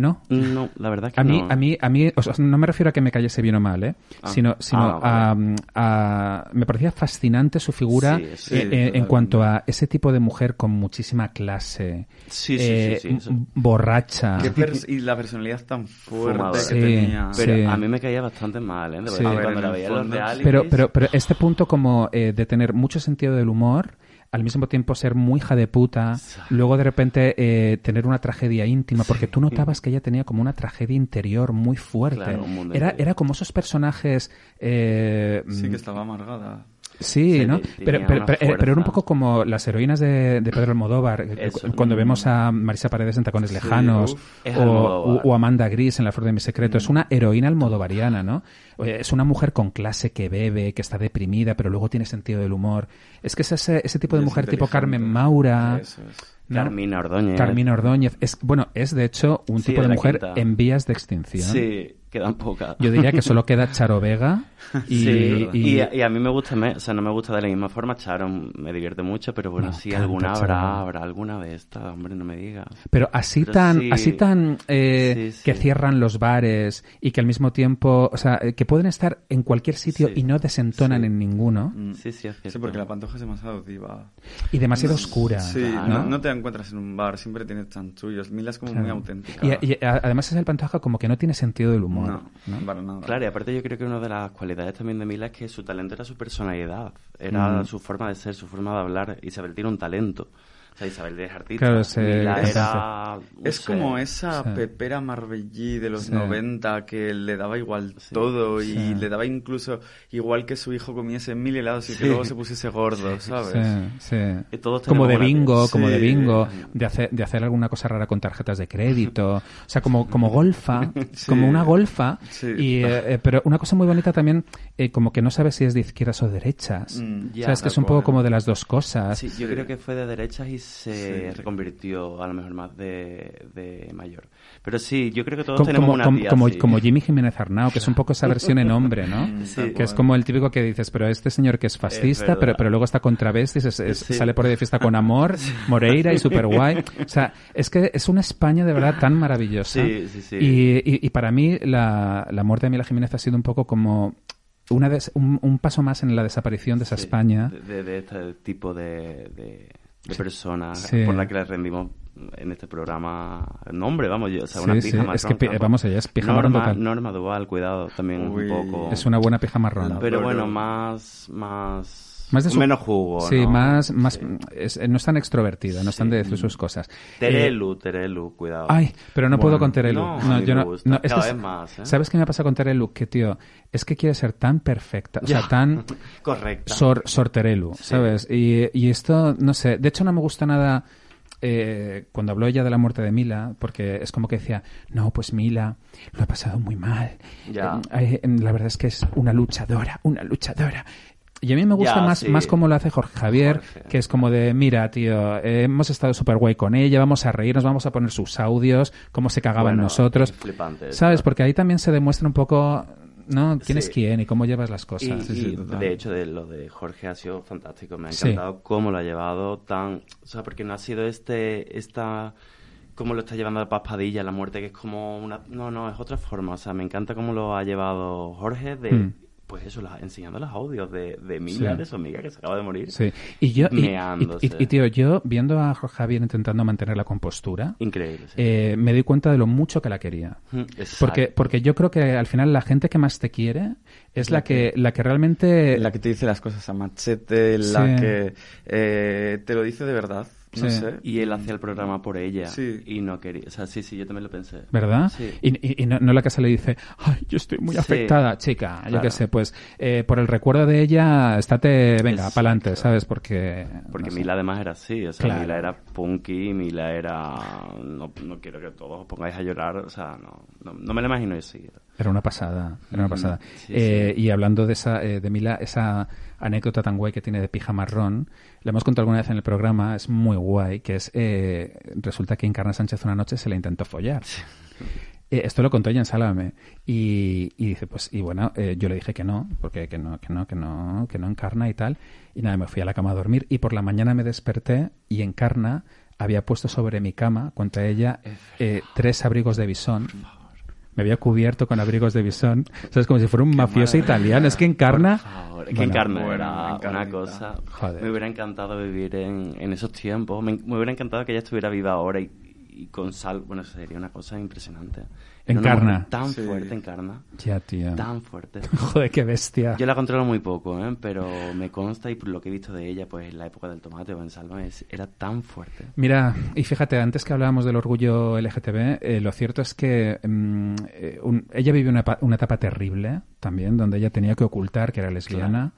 ¿No? No, la verdad es que A mí, no. a mí, a mí, o sea, no me refiero a que me cayese bien o mal, ¿eh? Ah. sino, sino Ah, a, a- me parecía fascinante su figura Sí, sí, eh, eh, en cuanto a ese tipo de mujer con muchísima clase, Sí, eh, borracha. Y la personalidad tan fuerte que Sí, tenía. Pero Sí. a mí me caía bastante mal, ¿eh? Ver, cuando la el veía en los. Pero, pero, pero este punto como eh, de tener mucho sentido del humor, al mismo tiempo ser muy hija de puta, luego de repente eh, tener una tragedia íntima, porque tú notabas que ella tenía como una tragedia interior muy fuerte. Claro, era, era como esos personajes... eh, Sí, mm, que estaba amargada. Sí, ¿no? Pero, pero, eh, pero era un poco como las heroínas de, de Pedro Almodóvar, eh, Eso. cuando Mm. vemos a Marisa Paredes en Tacones Sí, Lejanos, uf. O, Amanda Gris en La Flor de mi Secreto. Mm. Es una heroína almodovariana, ¿no? Oye, Es una mujer con clase que bebe, que está deprimida, pero luego tiene sentido del humor. Es que es ese, ese tipo de es mujer tipo. Carmen Maura, Eso es. ¿no? Carmina Ordóñez. Carmina Ordóñez. Es, bueno, es de hecho un Sí, tipo de mujer quinta. en vías de extinción. Sí, quedan pocas. Yo diría que solo queda Charo Vega y, sí, y- y, y a mí me gusta, me- o sea, no me gusta de la misma forma, Charo me divierte mucho, pero bueno, Me sí, alguna Charo. habrá, habrá alguna de estas, hombre, no me digas. pero así Pero tan, sí. así tan eh, Sí, sí. que cierran los bares y que al mismo tiempo, o sea, eh, que pueden estar en cualquier sitio Sí. y no desentonan Sí. en ninguno Mm. Sí, sí, es cierto. Sí, porque la pantoja es demasiado diva. y demasiado oscura. Sí, Claro. no, no te encuentras en un bar, siempre tienes chanchullos. Mila es como muy Claro. auténtica. Y, y a- además es el Pantoja como que no tiene sentido del humor. No, ¿no? para nada. Claro, y aparte yo creo que una de las cualidades también de Mila es que su talento era su personalidad, era Mm. su forma de ser, su forma de hablar. Isabel tiene un talento. O sea, Isabel es artista. Claro, Mila es- era... Es como esa Sí. pepera marbellí de los Sí. 90 que le daba igual todo y Sí. le daba incluso igual que su hijo comiese mil helados y que Sí. luego se pusiese gordo, ¿sabes? Sí, sí. Y todos Como de bingo, como Sí. de bingo, de hacer, de hacer alguna cosa rara con tarjetas de crédito, o sea, como, como golfa, Sí. como una golfa, Sí. y, eh, eh, pero una cosa muy bonita también, eh, como que no sabes si es de izquierdas o derechas, Mm, ya, sabes que es tal un poco como de las dos cosas, Sí, yo creo que fue de derechas y se Sí. reconvirtió a lo mejor más de, de mayor. Pero sí, yo creo que todos como, tenemos como, una como, tía como, así. como Jimmy Jiménez Arnao, que es un poco esa versión en hombre, ¿no? Sí. Que es como el típico que dices, pero este señor que es fascista, verdad. pero, pero luego está con travestis, es- es- Sí. sale por ahí de fiesta con amor, Moreira y super guay. O sea, es que es una España de verdad tan maravillosa. Sí, sí, sí. Y, y- y para mí la, la muerte de Mila Jiménez ha sido un poco como una des- un, un paso más en la desaparición de esa Sí, España. De, de- de este tipo de, de, de personas Sí. por la que le rendimos en este programa nombre, vamos, yo, o sea, Sí, una sí, pija es marrón, que pi- tampoco. vamos, ella es pija marrón Norma, total. Norma Duval, cuidado, también Uy. un poco. Es una buena pija marrón. Pero bueno, más, más, Más de su- menos jugo, Sí, ¿no? más, más Sí. es- no es tan extrovertida, no es tan de decir sus cosas. Eh, Terelu, Terelu, cuidado. Ay, pero no Bueno, puedo con Terelu. no, No, yo me no, no, es que más, ¿eh? ¿Sabes qué me pasa con Terelu? Que, tío, es que quiere ser tan perfecta, o sea, tan Correcta. sor, sorterelu, Sí. ¿sabes? Y, y esto, no sé, de hecho no me gusta nada eh, cuando habló ella de la muerte de Mila, porque es como que decía, no, pues Mila lo ha pasado muy mal. Ya. Eh, eh, la verdad es que es una luchadora, una luchadora. Y a mí me gusta Ya, más, sí. más como lo hace Jorge Javier, Jorge. que es como de, mira, tío, eh, hemos estado súper guay con ella, vamos a reírnos, vamos a poner sus audios, cómo se cagaba en Bueno, nosotros. flipante, ¿Sabes? Porque ahí también se demuestra un poco, ¿no? ¿Quién es quién y cómo llevas las Y, cosas? Sí, sí, y, de hecho, de lo de Jorge ha sido fantástico. Me ha encantado cómo lo ha llevado tan... O sea, porque no ha sido este... esta cómo lo está llevando a Paz Padilla, la muerte, que es como una... No, no, es otra forma. O sea, me encanta cómo lo ha llevado Jorge de... Mm. Pues eso, la- enseñando los audios de, de Mila, Sí. de su amiga que se acaba de morir. Sí. Y yo, y, y- y- y, tío, yo viendo a Jorge Javier intentando mantener la compostura, Increíble, sí. eh, me doy cuenta de lo mucho que la quería. Mm, exacto. Porque, porque yo creo que al final la gente que más te quiere es la que, la que realmente... La que te dice las cosas a machete, la Sí. que eh, te lo dice de verdad. No Sí. sé. Y él hacía el programa por ella. Sí. Y no quería... O sea, sí, sí, yo también lo pensé. ¿Verdad? Sí. Y, y- y no, no la se le dice, ay, yo estoy muy Sí. afectada, chica. Yo qué sé, pues eh, por el recuerdo de ella, estate, venga, para adelante, ¿sabes? Porque. Porque no sé. Mila además era así, o sea, Claro. Mila era punky, Mila era... No, no quiero que todos os pongáis a llorar, o sea, no, no, no me lo imagino así. Era una pasada, era una Ujú. pasada. Sí, Eh, sí. Y hablando de esa, eh, de Mila, esa anécdota tan guay que tiene de pija marrón, la hemos contado alguna vez en el programa, es muy guay, que es, eh, resulta que Encarna Sánchez una noche se la intentó follar. Eh, esto lo contó ella en Sálvame. Y, y dice, pues, y bueno, eh, yo le dije que no, porque que no, que no, que no, que no encarna y tal. Y nada, me fui a la cama a dormir y por la mañana me desperté y encarna había puesto sobre mi cama, cuenta ella, eh, tres abrigos de bisón. Me había cubierto con abrigos de bisón. O sea, es como si fuera un mafioso maravilla. italiano. Es que encarna. Favor, es que Bueno, Encarna bueno, era una cosa... Joder. Me hubiera encantado vivir en, en esos tiempos, me, me hubiera encantado que ella estuviera viva ahora y, y con sal... Bueno, sería una cosa impresionante. Encarna. Tan Sí. fuerte, Encarna. Ya, tío. Tan fuerte. Joder, qué bestia. Yo la controlo muy poco, ¿eh? pero me consta y por lo que he visto de ella, pues en la época del tomate o en Salva, es- era tan fuerte. Mira, y fíjate, antes que hablábamos del orgullo LGTB, eh, lo cierto es que mm, eh, un- ella vivió una, una etapa terrible también, donde ella tenía que ocultar que era lesbiana.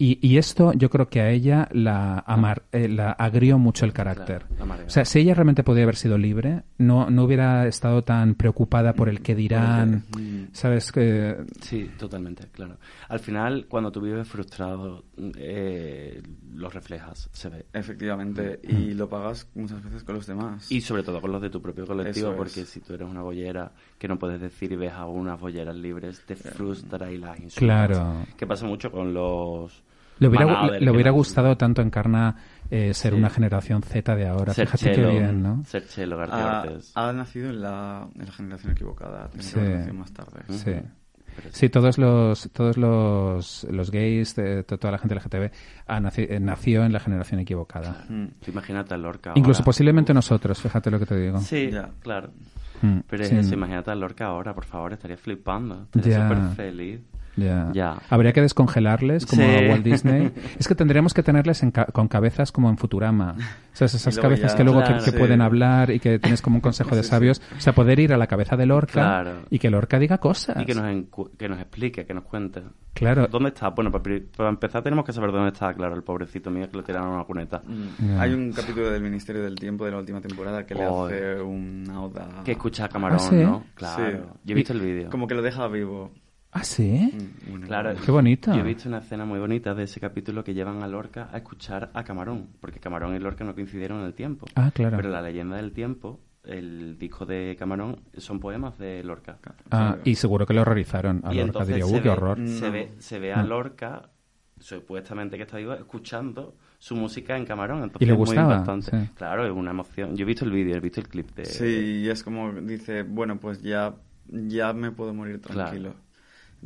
Y, y esto yo creo que a ella la, amar, eh, la agrió mucho el carácter. Claro, o sea, si ella realmente podía haber sido libre, no, no hubiera estado tan preocupada por el que dirán. ¿Sabes? que Sí, totalmente, claro. Al final, cuando tú vives frustrado, eh, lo reflejas, se ve. Efectivamente, y lo pagas muchas veces con los demás. Y sobre todo con los de tu propio colectivo, Eso es. porque si tú eres una bollera que no puedes decir y ves a unas bolleras libres, te frustra y las insultas. Claro. Que pasa mucho con los... le hubiera, manaders le que hubiera no- gustado tanto Encarna eh, ser Sí. una generación Z de ahora. Ser Fíjate chelo, qué bien, ¿no? Ser chelo, García ha, ha nacido en la, en la generación equivocada. Sí. que haber nacido más tarde. Sí. Sí, todos los todos los, los gays, de, to- toda la gente LGTB ha naci- eh, nació en la generación equivocada. Mm. Imagínate a Lorca Incluso ahora. posiblemente nosotros, fíjate lo que te digo. Sí, Ya. claro. Mm, Pero sí. eso, imagínate a Lorca ahora, por favor, estaría flipando. Estaría súper feliz. Ya. Ya. Habría que descongelarles como Sí. a Walt Disney. es que tendríamos que tenerles en ca- con cabezas como en Futurama. O sea, esas Y luego cabezas ya- que luego que- Claro. que, Sí. pueden hablar y que tienes como un consejo de sabios. O sea, poder ir a la cabeza de Lorca Claro. y que Lorca diga cosas. Y que nos, que nos explique, que nos cuente. Claro. ¿Dónde está? Bueno, para, para empezar tenemos que saber dónde está, claro, el pobrecito mío que lo tiraron a una cuneta. Mm. Hay un capítulo del Ministerio del Tiempo de la última temporada que le hace una oda. Que escucha a Camarón, ¿Ah, sí? ¿no? Claro. Sí. Yo he visto el vídeo. Como que lo deja vivo. Ah, sí. Mm, bueno, Claro. Qué bonito. Yo he visto una escena muy bonita de ese capítulo que llevan a Lorca a escuchar a Camarón, porque Camarón y Lorca no coincidieron en el tiempo. Ah, claro. Pero la leyenda del tiempo, el disco de Camarón, son poemas de Lorca. Ah, y seguro que le horrorizaron a y Lorca. entonces Diría, se, qué ve, horror. se No. ve se ve a Mm. Lorca supuestamente que está vivo escuchando su música en Camarón entonces ¿Y le es muy gustaba? Sí. claro es una emoción yo he visto el vídeo he visto el clip de Sí, y es como dice, bueno, pues ya, ya me puedo morir tranquilo.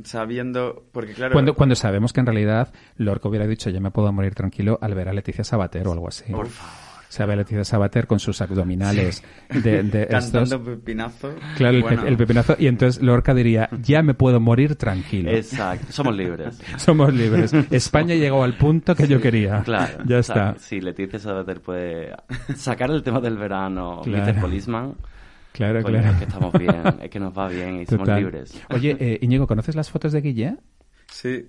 Sabiendo, porque claro... Cuando, cuando sabemos que en realidad Lorca hubiera dicho ya me puedo morir tranquilo al ver a Leticia Sabater o algo así. por favor O sea, ve a Leticia Sabater con sus abdominales de, de Cantando estos. pepinazo. Claro, el, pe- bueno, el pepinazo. Y entonces Lorca diría, ya me puedo morir tranquilo. exacto somos libres Somos libres. España llegó al punto que yo quería. claro Ya o sea, está. si Leticia Sabater puede sacar el tema del verano Claro. Mr. Policeman Claro, coño, claro. es que estamos bien es que nos va bien y somos Total. libres Oye, eh, Íñigo, ¿conoces las fotos de Guille? Sí.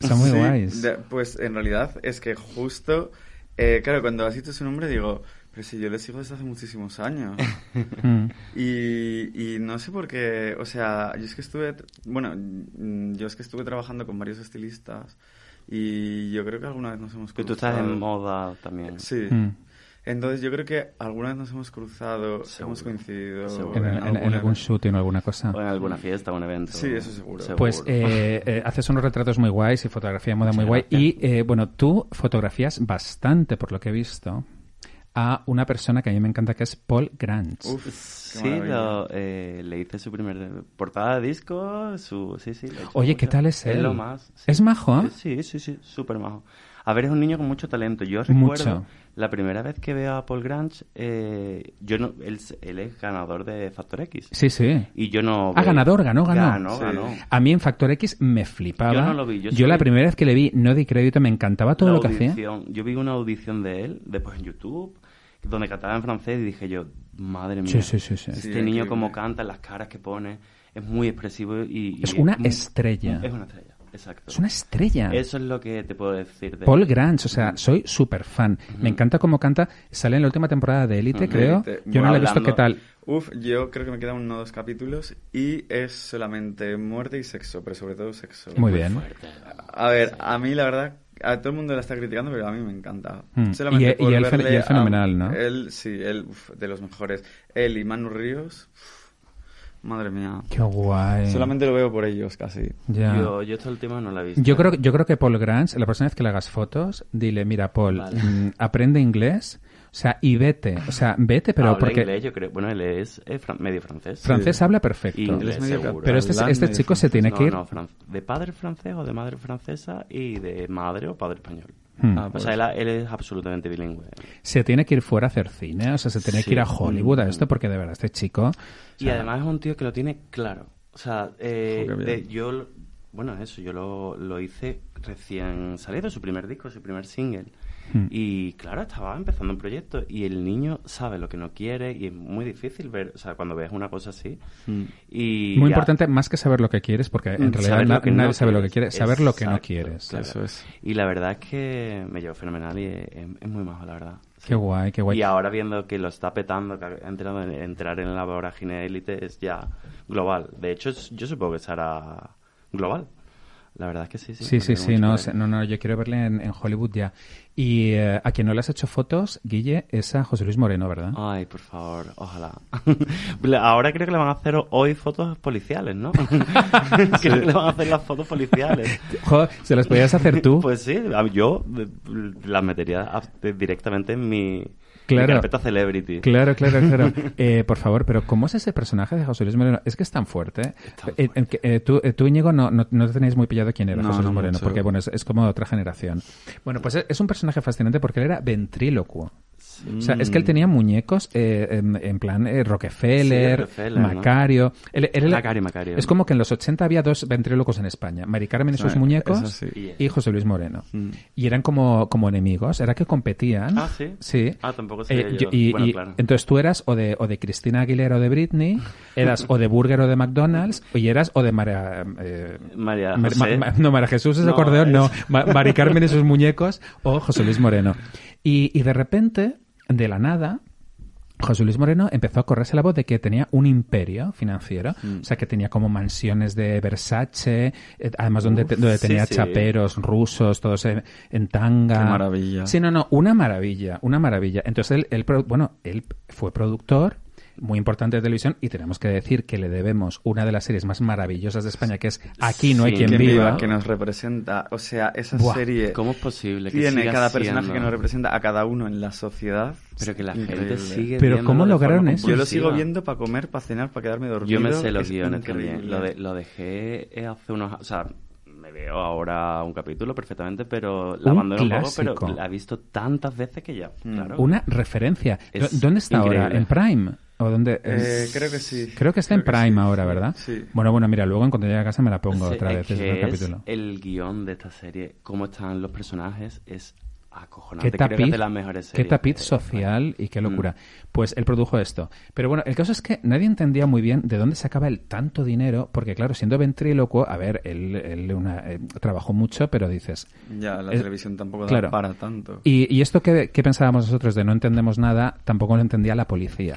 Son muy Sí, guays. de- pues en realidad es que justo, eh, claro, cuando has dicho su nombre digo, pero si yo le sigo desde hace muchísimos años. Mm. y, y no sé por qué, o sea, yo es que estuve, bueno, mm, yo es que estuve trabajando con varios estilistas y yo creo que alguna vez nos hemos que cruzado. tú estás en moda también Sí. Mm. Entonces yo creo que alguna vez nos hemos cruzado, Seguro. hemos coincidido Seguro. En, en- en algún shooting o alguna cosa. o en alguna fiesta o un evento Sí, eso seguro. Pues eh, eh, haces unos retratos muy guays y fotografía de moda muy Muchas guay. gracias. Y eh, bueno, tú fotografías bastante, por lo que he visto, a una persona que a mí me encanta que es Paul Grant. Uf, Sí, lo, eh, le hice su primer portada de disco, su, sí, sí. Oye, mucho. ¿qué tal es él? lo más. sí. ¿Es majo? Sí, sí, sí, súper majo. A ver, es un niño con mucho talento. Yo recuerdo Mucho. La primera vez que veo a Paul Grange, eh, yo no, él, él es ganador de Factor X. Sí, sí. Y yo no... Ah, veo- ganador, ganó, ganó. Ganó, Sí. ganó. A mí en Factor X me flipaba. Yo no lo vi, yo soy- la primera vez que le vi no di crédito, me encantaba todo La lo que hacía. audición. Yo vi una audición de él, después en YouTube, donde cantaba en francés y dije yo, madre mía. Sí, sí, sí, sí. Este Sí, niño como canta, las caras que pone, es muy expresivo y... y Es una muy- estrella. Es una estrella, exacto. Es una estrella. Eso es lo que te puedo decir de Paul Grange, o sea, soy súper fan. Me encanta cómo canta. Sale en la última temporada de Élite, Ujú. creo. Yo no la he visto. ¿Qué tal? Uf, yo creo que me quedan uno o dos capítulos y es solamente muerte y sexo, pero sobre todo sexo. Muy bien. fuerte. A ver, a mí la verdad, a todo el mundo la está criticando, pero a mí me encanta. Mm. Solamente Y- y por él fe- verle y él a- fenomenal, ¿no? Él, sí, él, uf, de los mejores. Él y Manu Ríos, uf, madre mía. Qué guay. Solamente lo veo por ellos, casi. Ya. Yo, yo esta última no la he visto. Yo creo, yo creo que Paul Grange, la próxima vez que le hagas fotos, dile, mira, Paul, Vale. mm, aprende inglés, o sea, y vete. O sea, vete, pero Habla porque inglés, yo creo. Bueno, él es, eh, fran- medio francés. francés habla perfecto. Y inglés, medio seguro. Pero este, este medio chico se tiene no, que ir. no, fran- de padre francés o de madre francesa y de madre o padre español. Hmm. Ah, O pues, sea, él, él es absolutamente bilingüe. Se tiene que ir fuera a hacer cine, o sea, se tiene Sí. que ir a Hollywood a Mm. esto, porque de verdad, este chico. Y sea, además es un tío que lo tiene claro. O sea, eh, de- yo, bueno, eso, yo lo, lo hice recién salido, su primer disco, su primer single. Hmm. Y claro, estaba empezando un proyecto y el niño sabe lo que no quiere y es muy difícil ver, o sea, cuando ves una cosa así. Mm. Y Muy ya- importante, más que saber lo que quieres, porque en realidad nadie no sabe lo que quiere, saber lo que no quieres. claro. Eso es. Y la verdad es que me llevó fenomenal y es, es muy majo, la verdad. Qué guay, qué guay. Y ahora viendo que lo está petando, que ha entrado en, entrar en la vorágine élite es ya global. De hecho, yo supongo que será global. La verdad es que sí, sí. Sí, sí, sí, no, no, no, yo quiero verle en, en Hollywood ya. Y eh, a quien no le has hecho fotos, Guille, es a José Luis Moreno, ¿verdad? Ay, por favor, ojalá. Ahora creo que le van a hacer hoy fotos policiales, ¿no? creo que le van a hacer las fotos policiales. Joder, ¿se las podías hacer tú? Pues sí, yo eh, las metería directamente en mi, Claro. carpeta celebrity. Claro, claro, claro. Eh, por favor, pero ¿cómo es ese personaje de José Luis Moreno? Es que es tan fuerte. tan Eh, eh, que, eh, tú, tú, Íñigo, no, no, no te tenéis muy pillado quién era No, José Luis no Moreno, porque bueno, es, es como de otra generación. Bueno, pues es, es un personaje fascinante porque él era ventrílocuo. O sea, es que él tenía muñecos eh, en, en plan eh, Rockefeller, Sí, Rockefeller, ¿no? Macario. Él- él- él- Macario, Macario. Es como que en los 80 había dos ventrílocos en España. Mari Carmen y sus muñecos sí. y José Luis Moreno. Mm. Y eran como, como enemigos. Era que competían. Ah, ¿sí? Sí. Ah, tampoco Eh, sabía yo- yo. y, Bueno, y claro. entonces tú eras o de, o de Cristina Aguilera o de Britney, eras o de Burger o de McDonald's, y eras o de María... eh, María Ma- José. Ma- no, María Jesús es No, acordeón, no. Ma- Mari Carmen y sus muñecos o José Luis Moreno. Y, y de repente, de la nada, José Luis Moreno empezó a correrse la voz de que tenía un imperio financiero, Mm. o sea, que tenía como mansiones de Versace, eh, además donde, te- donde sí, tenía sí. chaperos rusos, todos en, en tanga. Qué maravilla. Sí, no, no, una maravilla, una maravilla. Entonces él, él bueno, él fue productor muy importante de televisión y tenemos que decir que le debemos una de las series más maravillosas de España, que es Aquí no hay Sí, quien Que viva. que nos representa. O sea, esa Buah, serie ¿Cómo es posible que tiene siga cada personaje que nos representa a cada uno en la sociedad. Pero que la Increíble. gente sigue Pero ¿cómo lograron eso? Yo lo sigo viendo para comer, para cenar, para quedarme dormido. Yo me sé los Es guiones increíble. también. Lo, de- lo dejé eh, hace unos... O sea, me veo ahora un capítulo perfectamente, pero la Un abandono un poco, pero clásico. la he visto tantas veces que ya, Mm. claro. Una referencia. Es ¿Dó- ¿Dónde está ahora? ¿En Prime? ¿O dónde? Eh, creo que sí. Creo que está en Creo Prime sí, ahora, ¿verdad? sí. Bueno, bueno, mira, luego en cuanto llegue a casa me la pongo Sí, otra es vez, que es capítulo. el guion de esta serie, cómo están los personajes, es Qué acojonante. Creo que es tapiz, de las mejores qué series tapiz social y qué Mm. locura. Pues él produjo esto. Pero bueno, el caso es que nadie entendía muy bien de dónde sacaba él tanto dinero, porque claro, siendo ventrílocuo, a ver, él, él una- eh, trabajó mucho, pero dices... Ya, la Es- televisión tampoco da claro. para tanto. Y, y esto que, que pensábamos nosotros de no entendemos nada, tampoco lo entendía la policía.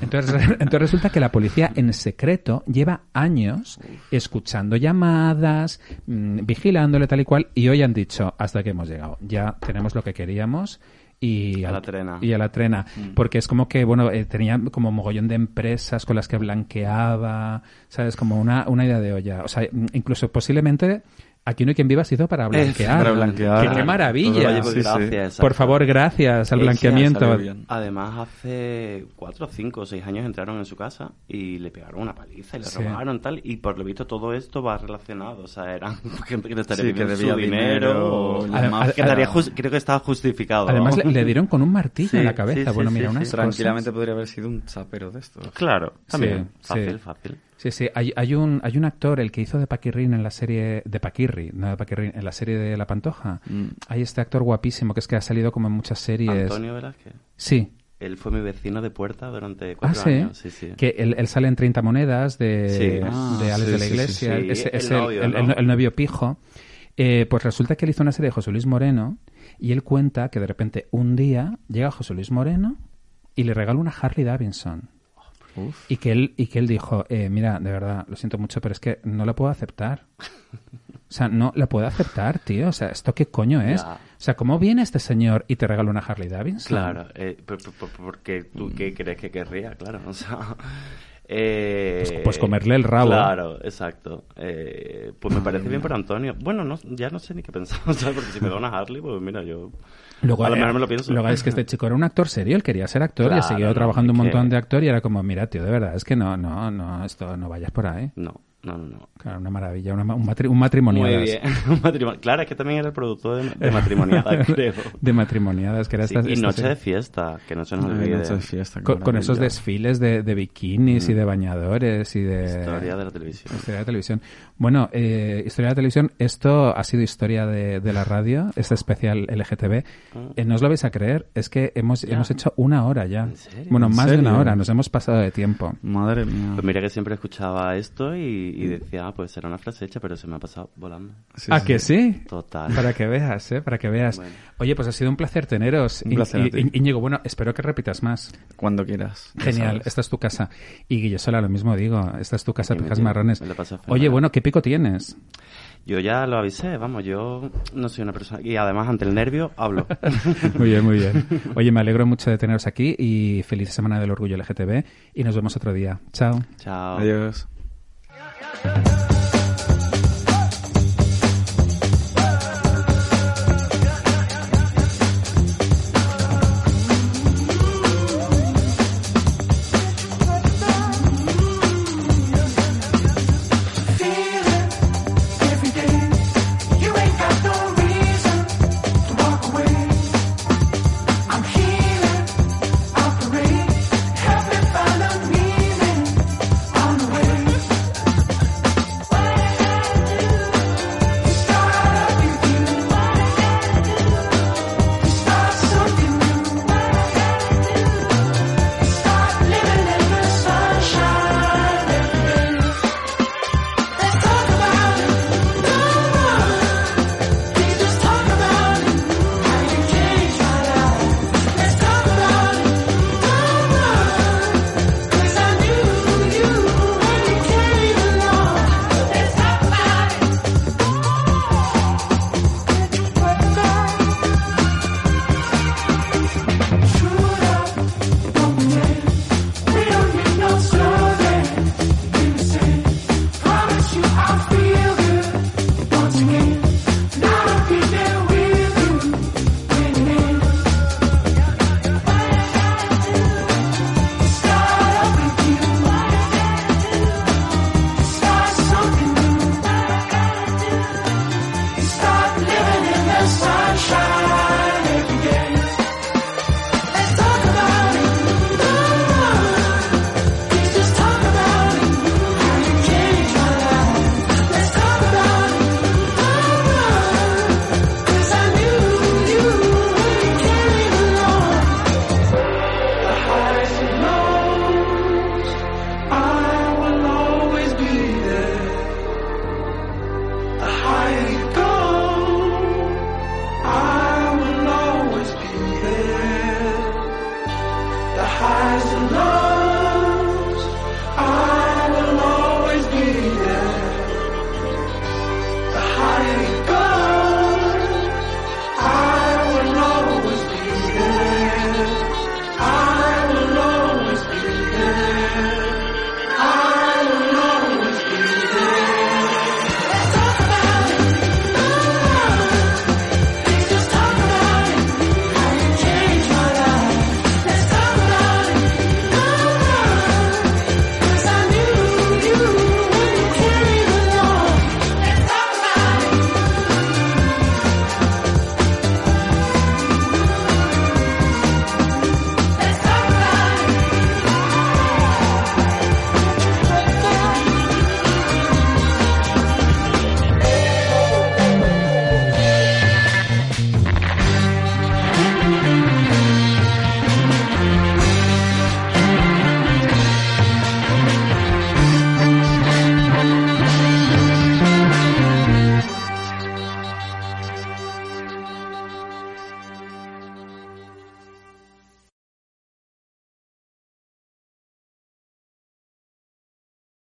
Entonces, entonces resulta que la policía en secreto lleva años escuchando llamadas, mm, vigilándole tal y cual, y hoy han dicho, hasta que hemos llegado, ya tenemos lo que queríamos. Y A la trena. Y a la trena. Porque es como que, bueno, eh, tenía como mogollón de empresas con las que blanqueaba, ¿sabes? Como una, una idea de olla. O sea, mm, incluso posiblemente Aquí no hay quien viva se hizo para blanquear. para blanquear. ¡Qué, qué maravilla! Sí, sí. gracias. Por favor, gracias al blanqueamiento. Además, hace cuatro, cinco o seis años entraron en su casa y le pegaron una paliza y le Sí. robaron tal. Y por lo visto todo esto va relacionado. O sea, eran gente que estaría Sí, que pidiendo debía su dinero. dinero, o- la Adem- mafia. que estaría jus- creo que estaba justificado. Además, le, vamos. le dieron con un martillo Sí, en la cabeza. sí, bueno, sí, mira, sí, unas sí. Tranquilamente cosas. podría haber sido un chapero de estos. Claro, también. Sí, fácil, sí. fácil. Sí, sí. Hay, hay, un, hay un actor, el que hizo de Paquirrin en la serie... De Paquirri, no de Paquirrin, en la serie de La Pantoja. Mm. Hay este actor guapísimo que es que ha salido como en muchas series. Antonio Velázquez. Sí. Él fue mi vecino de puerta durante Ah, cuatro sí. años. Sí, sí. Que él, él sale en 30 monedas de, Sí. Ah, de Alex de la Iglesia. Es, El es novio, el, ¿no? el novio pijo. Eh, pues resulta que él hizo una serie de José Luis Moreno y él cuenta que de repente un día llega José Luis Moreno y le regala una Harley Davidson. Uf. Y que él, y que él dijo, eh, mira, de verdad, lo siento mucho, pero es que no la puedo aceptar. O sea, no la puedo aceptar, tío. O sea, ¿esto qué coño es? Ya. O sea, ¿cómo viene este señor y te regala una Harley Davidson? Claro, eh, por- por- por- porque tú qué crees que querría, claro. O sea, eh, Pues- pues comerle el rabo. Claro, exacto. Eh, pues me parece bien por Antonio. Bueno, no, ya no sé ni qué pensar, ¿sabes? Porque si me da una Harley, pues mira, yo... Luego, a lo eh, mejor me lo pienso. luego es que este chico era un actor serio, él quería ser actor y ha seguido no, trabajando un montón que- de actor y era como, mira, tío, de verdad, es que no, no, no, esto no vayas por ahí. No, no, no. no. Claro, una maravilla, una un, matri un matrimoniadas. Muy bien. Un matrimonio. Claro, es que también era el productor de, de matrimoniadas, creo. de matrimoniadas, que era Sí, esta- y esta noche serie. de fiesta, que no se nos olvide. noche de fiesta, Con, con esos desfiles de, de bikinis y de bañadores y de... Historia de la televisión. Historia de televisión. Bueno, eh, historia de televisión, esto ha sido historia de, de la radio, este especial LGTB. Eh, no os lo vais a creer, es que hemos, Ya. hemos hecho una hora ya. ¿En serio? Bueno, ¿En más de una hora, nos hemos pasado de tiempo. Madre mía. Pues mira que siempre escuchaba esto y, y decía, ah, pues será una frase hecha, pero se me ha pasado volando. Sí, ¿Ah, sí, que sí? Total. Para que veas, ¿eh? Para que veas. Bueno. Oye, pues ha sido un placer teneros. Un placer a Íñigo, bueno, espero que repitas más. Cuando quieras. Genial, sabes. esta es tu casa. Y Guillosola, lo mismo digo, esta es tu casa, pijas marrones. Oye, bueno, ¿qué pico tienes? Yo ya lo avisé, vamos, yo no soy una persona... Y además, ante el nervio, hablo. Muy bien, muy bien. Oye, me alegro mucho de teneros aquí y feliz Semana del Orgullo LGTB y nos vemos otro día. Chao. Chao. Adiós. Da, da.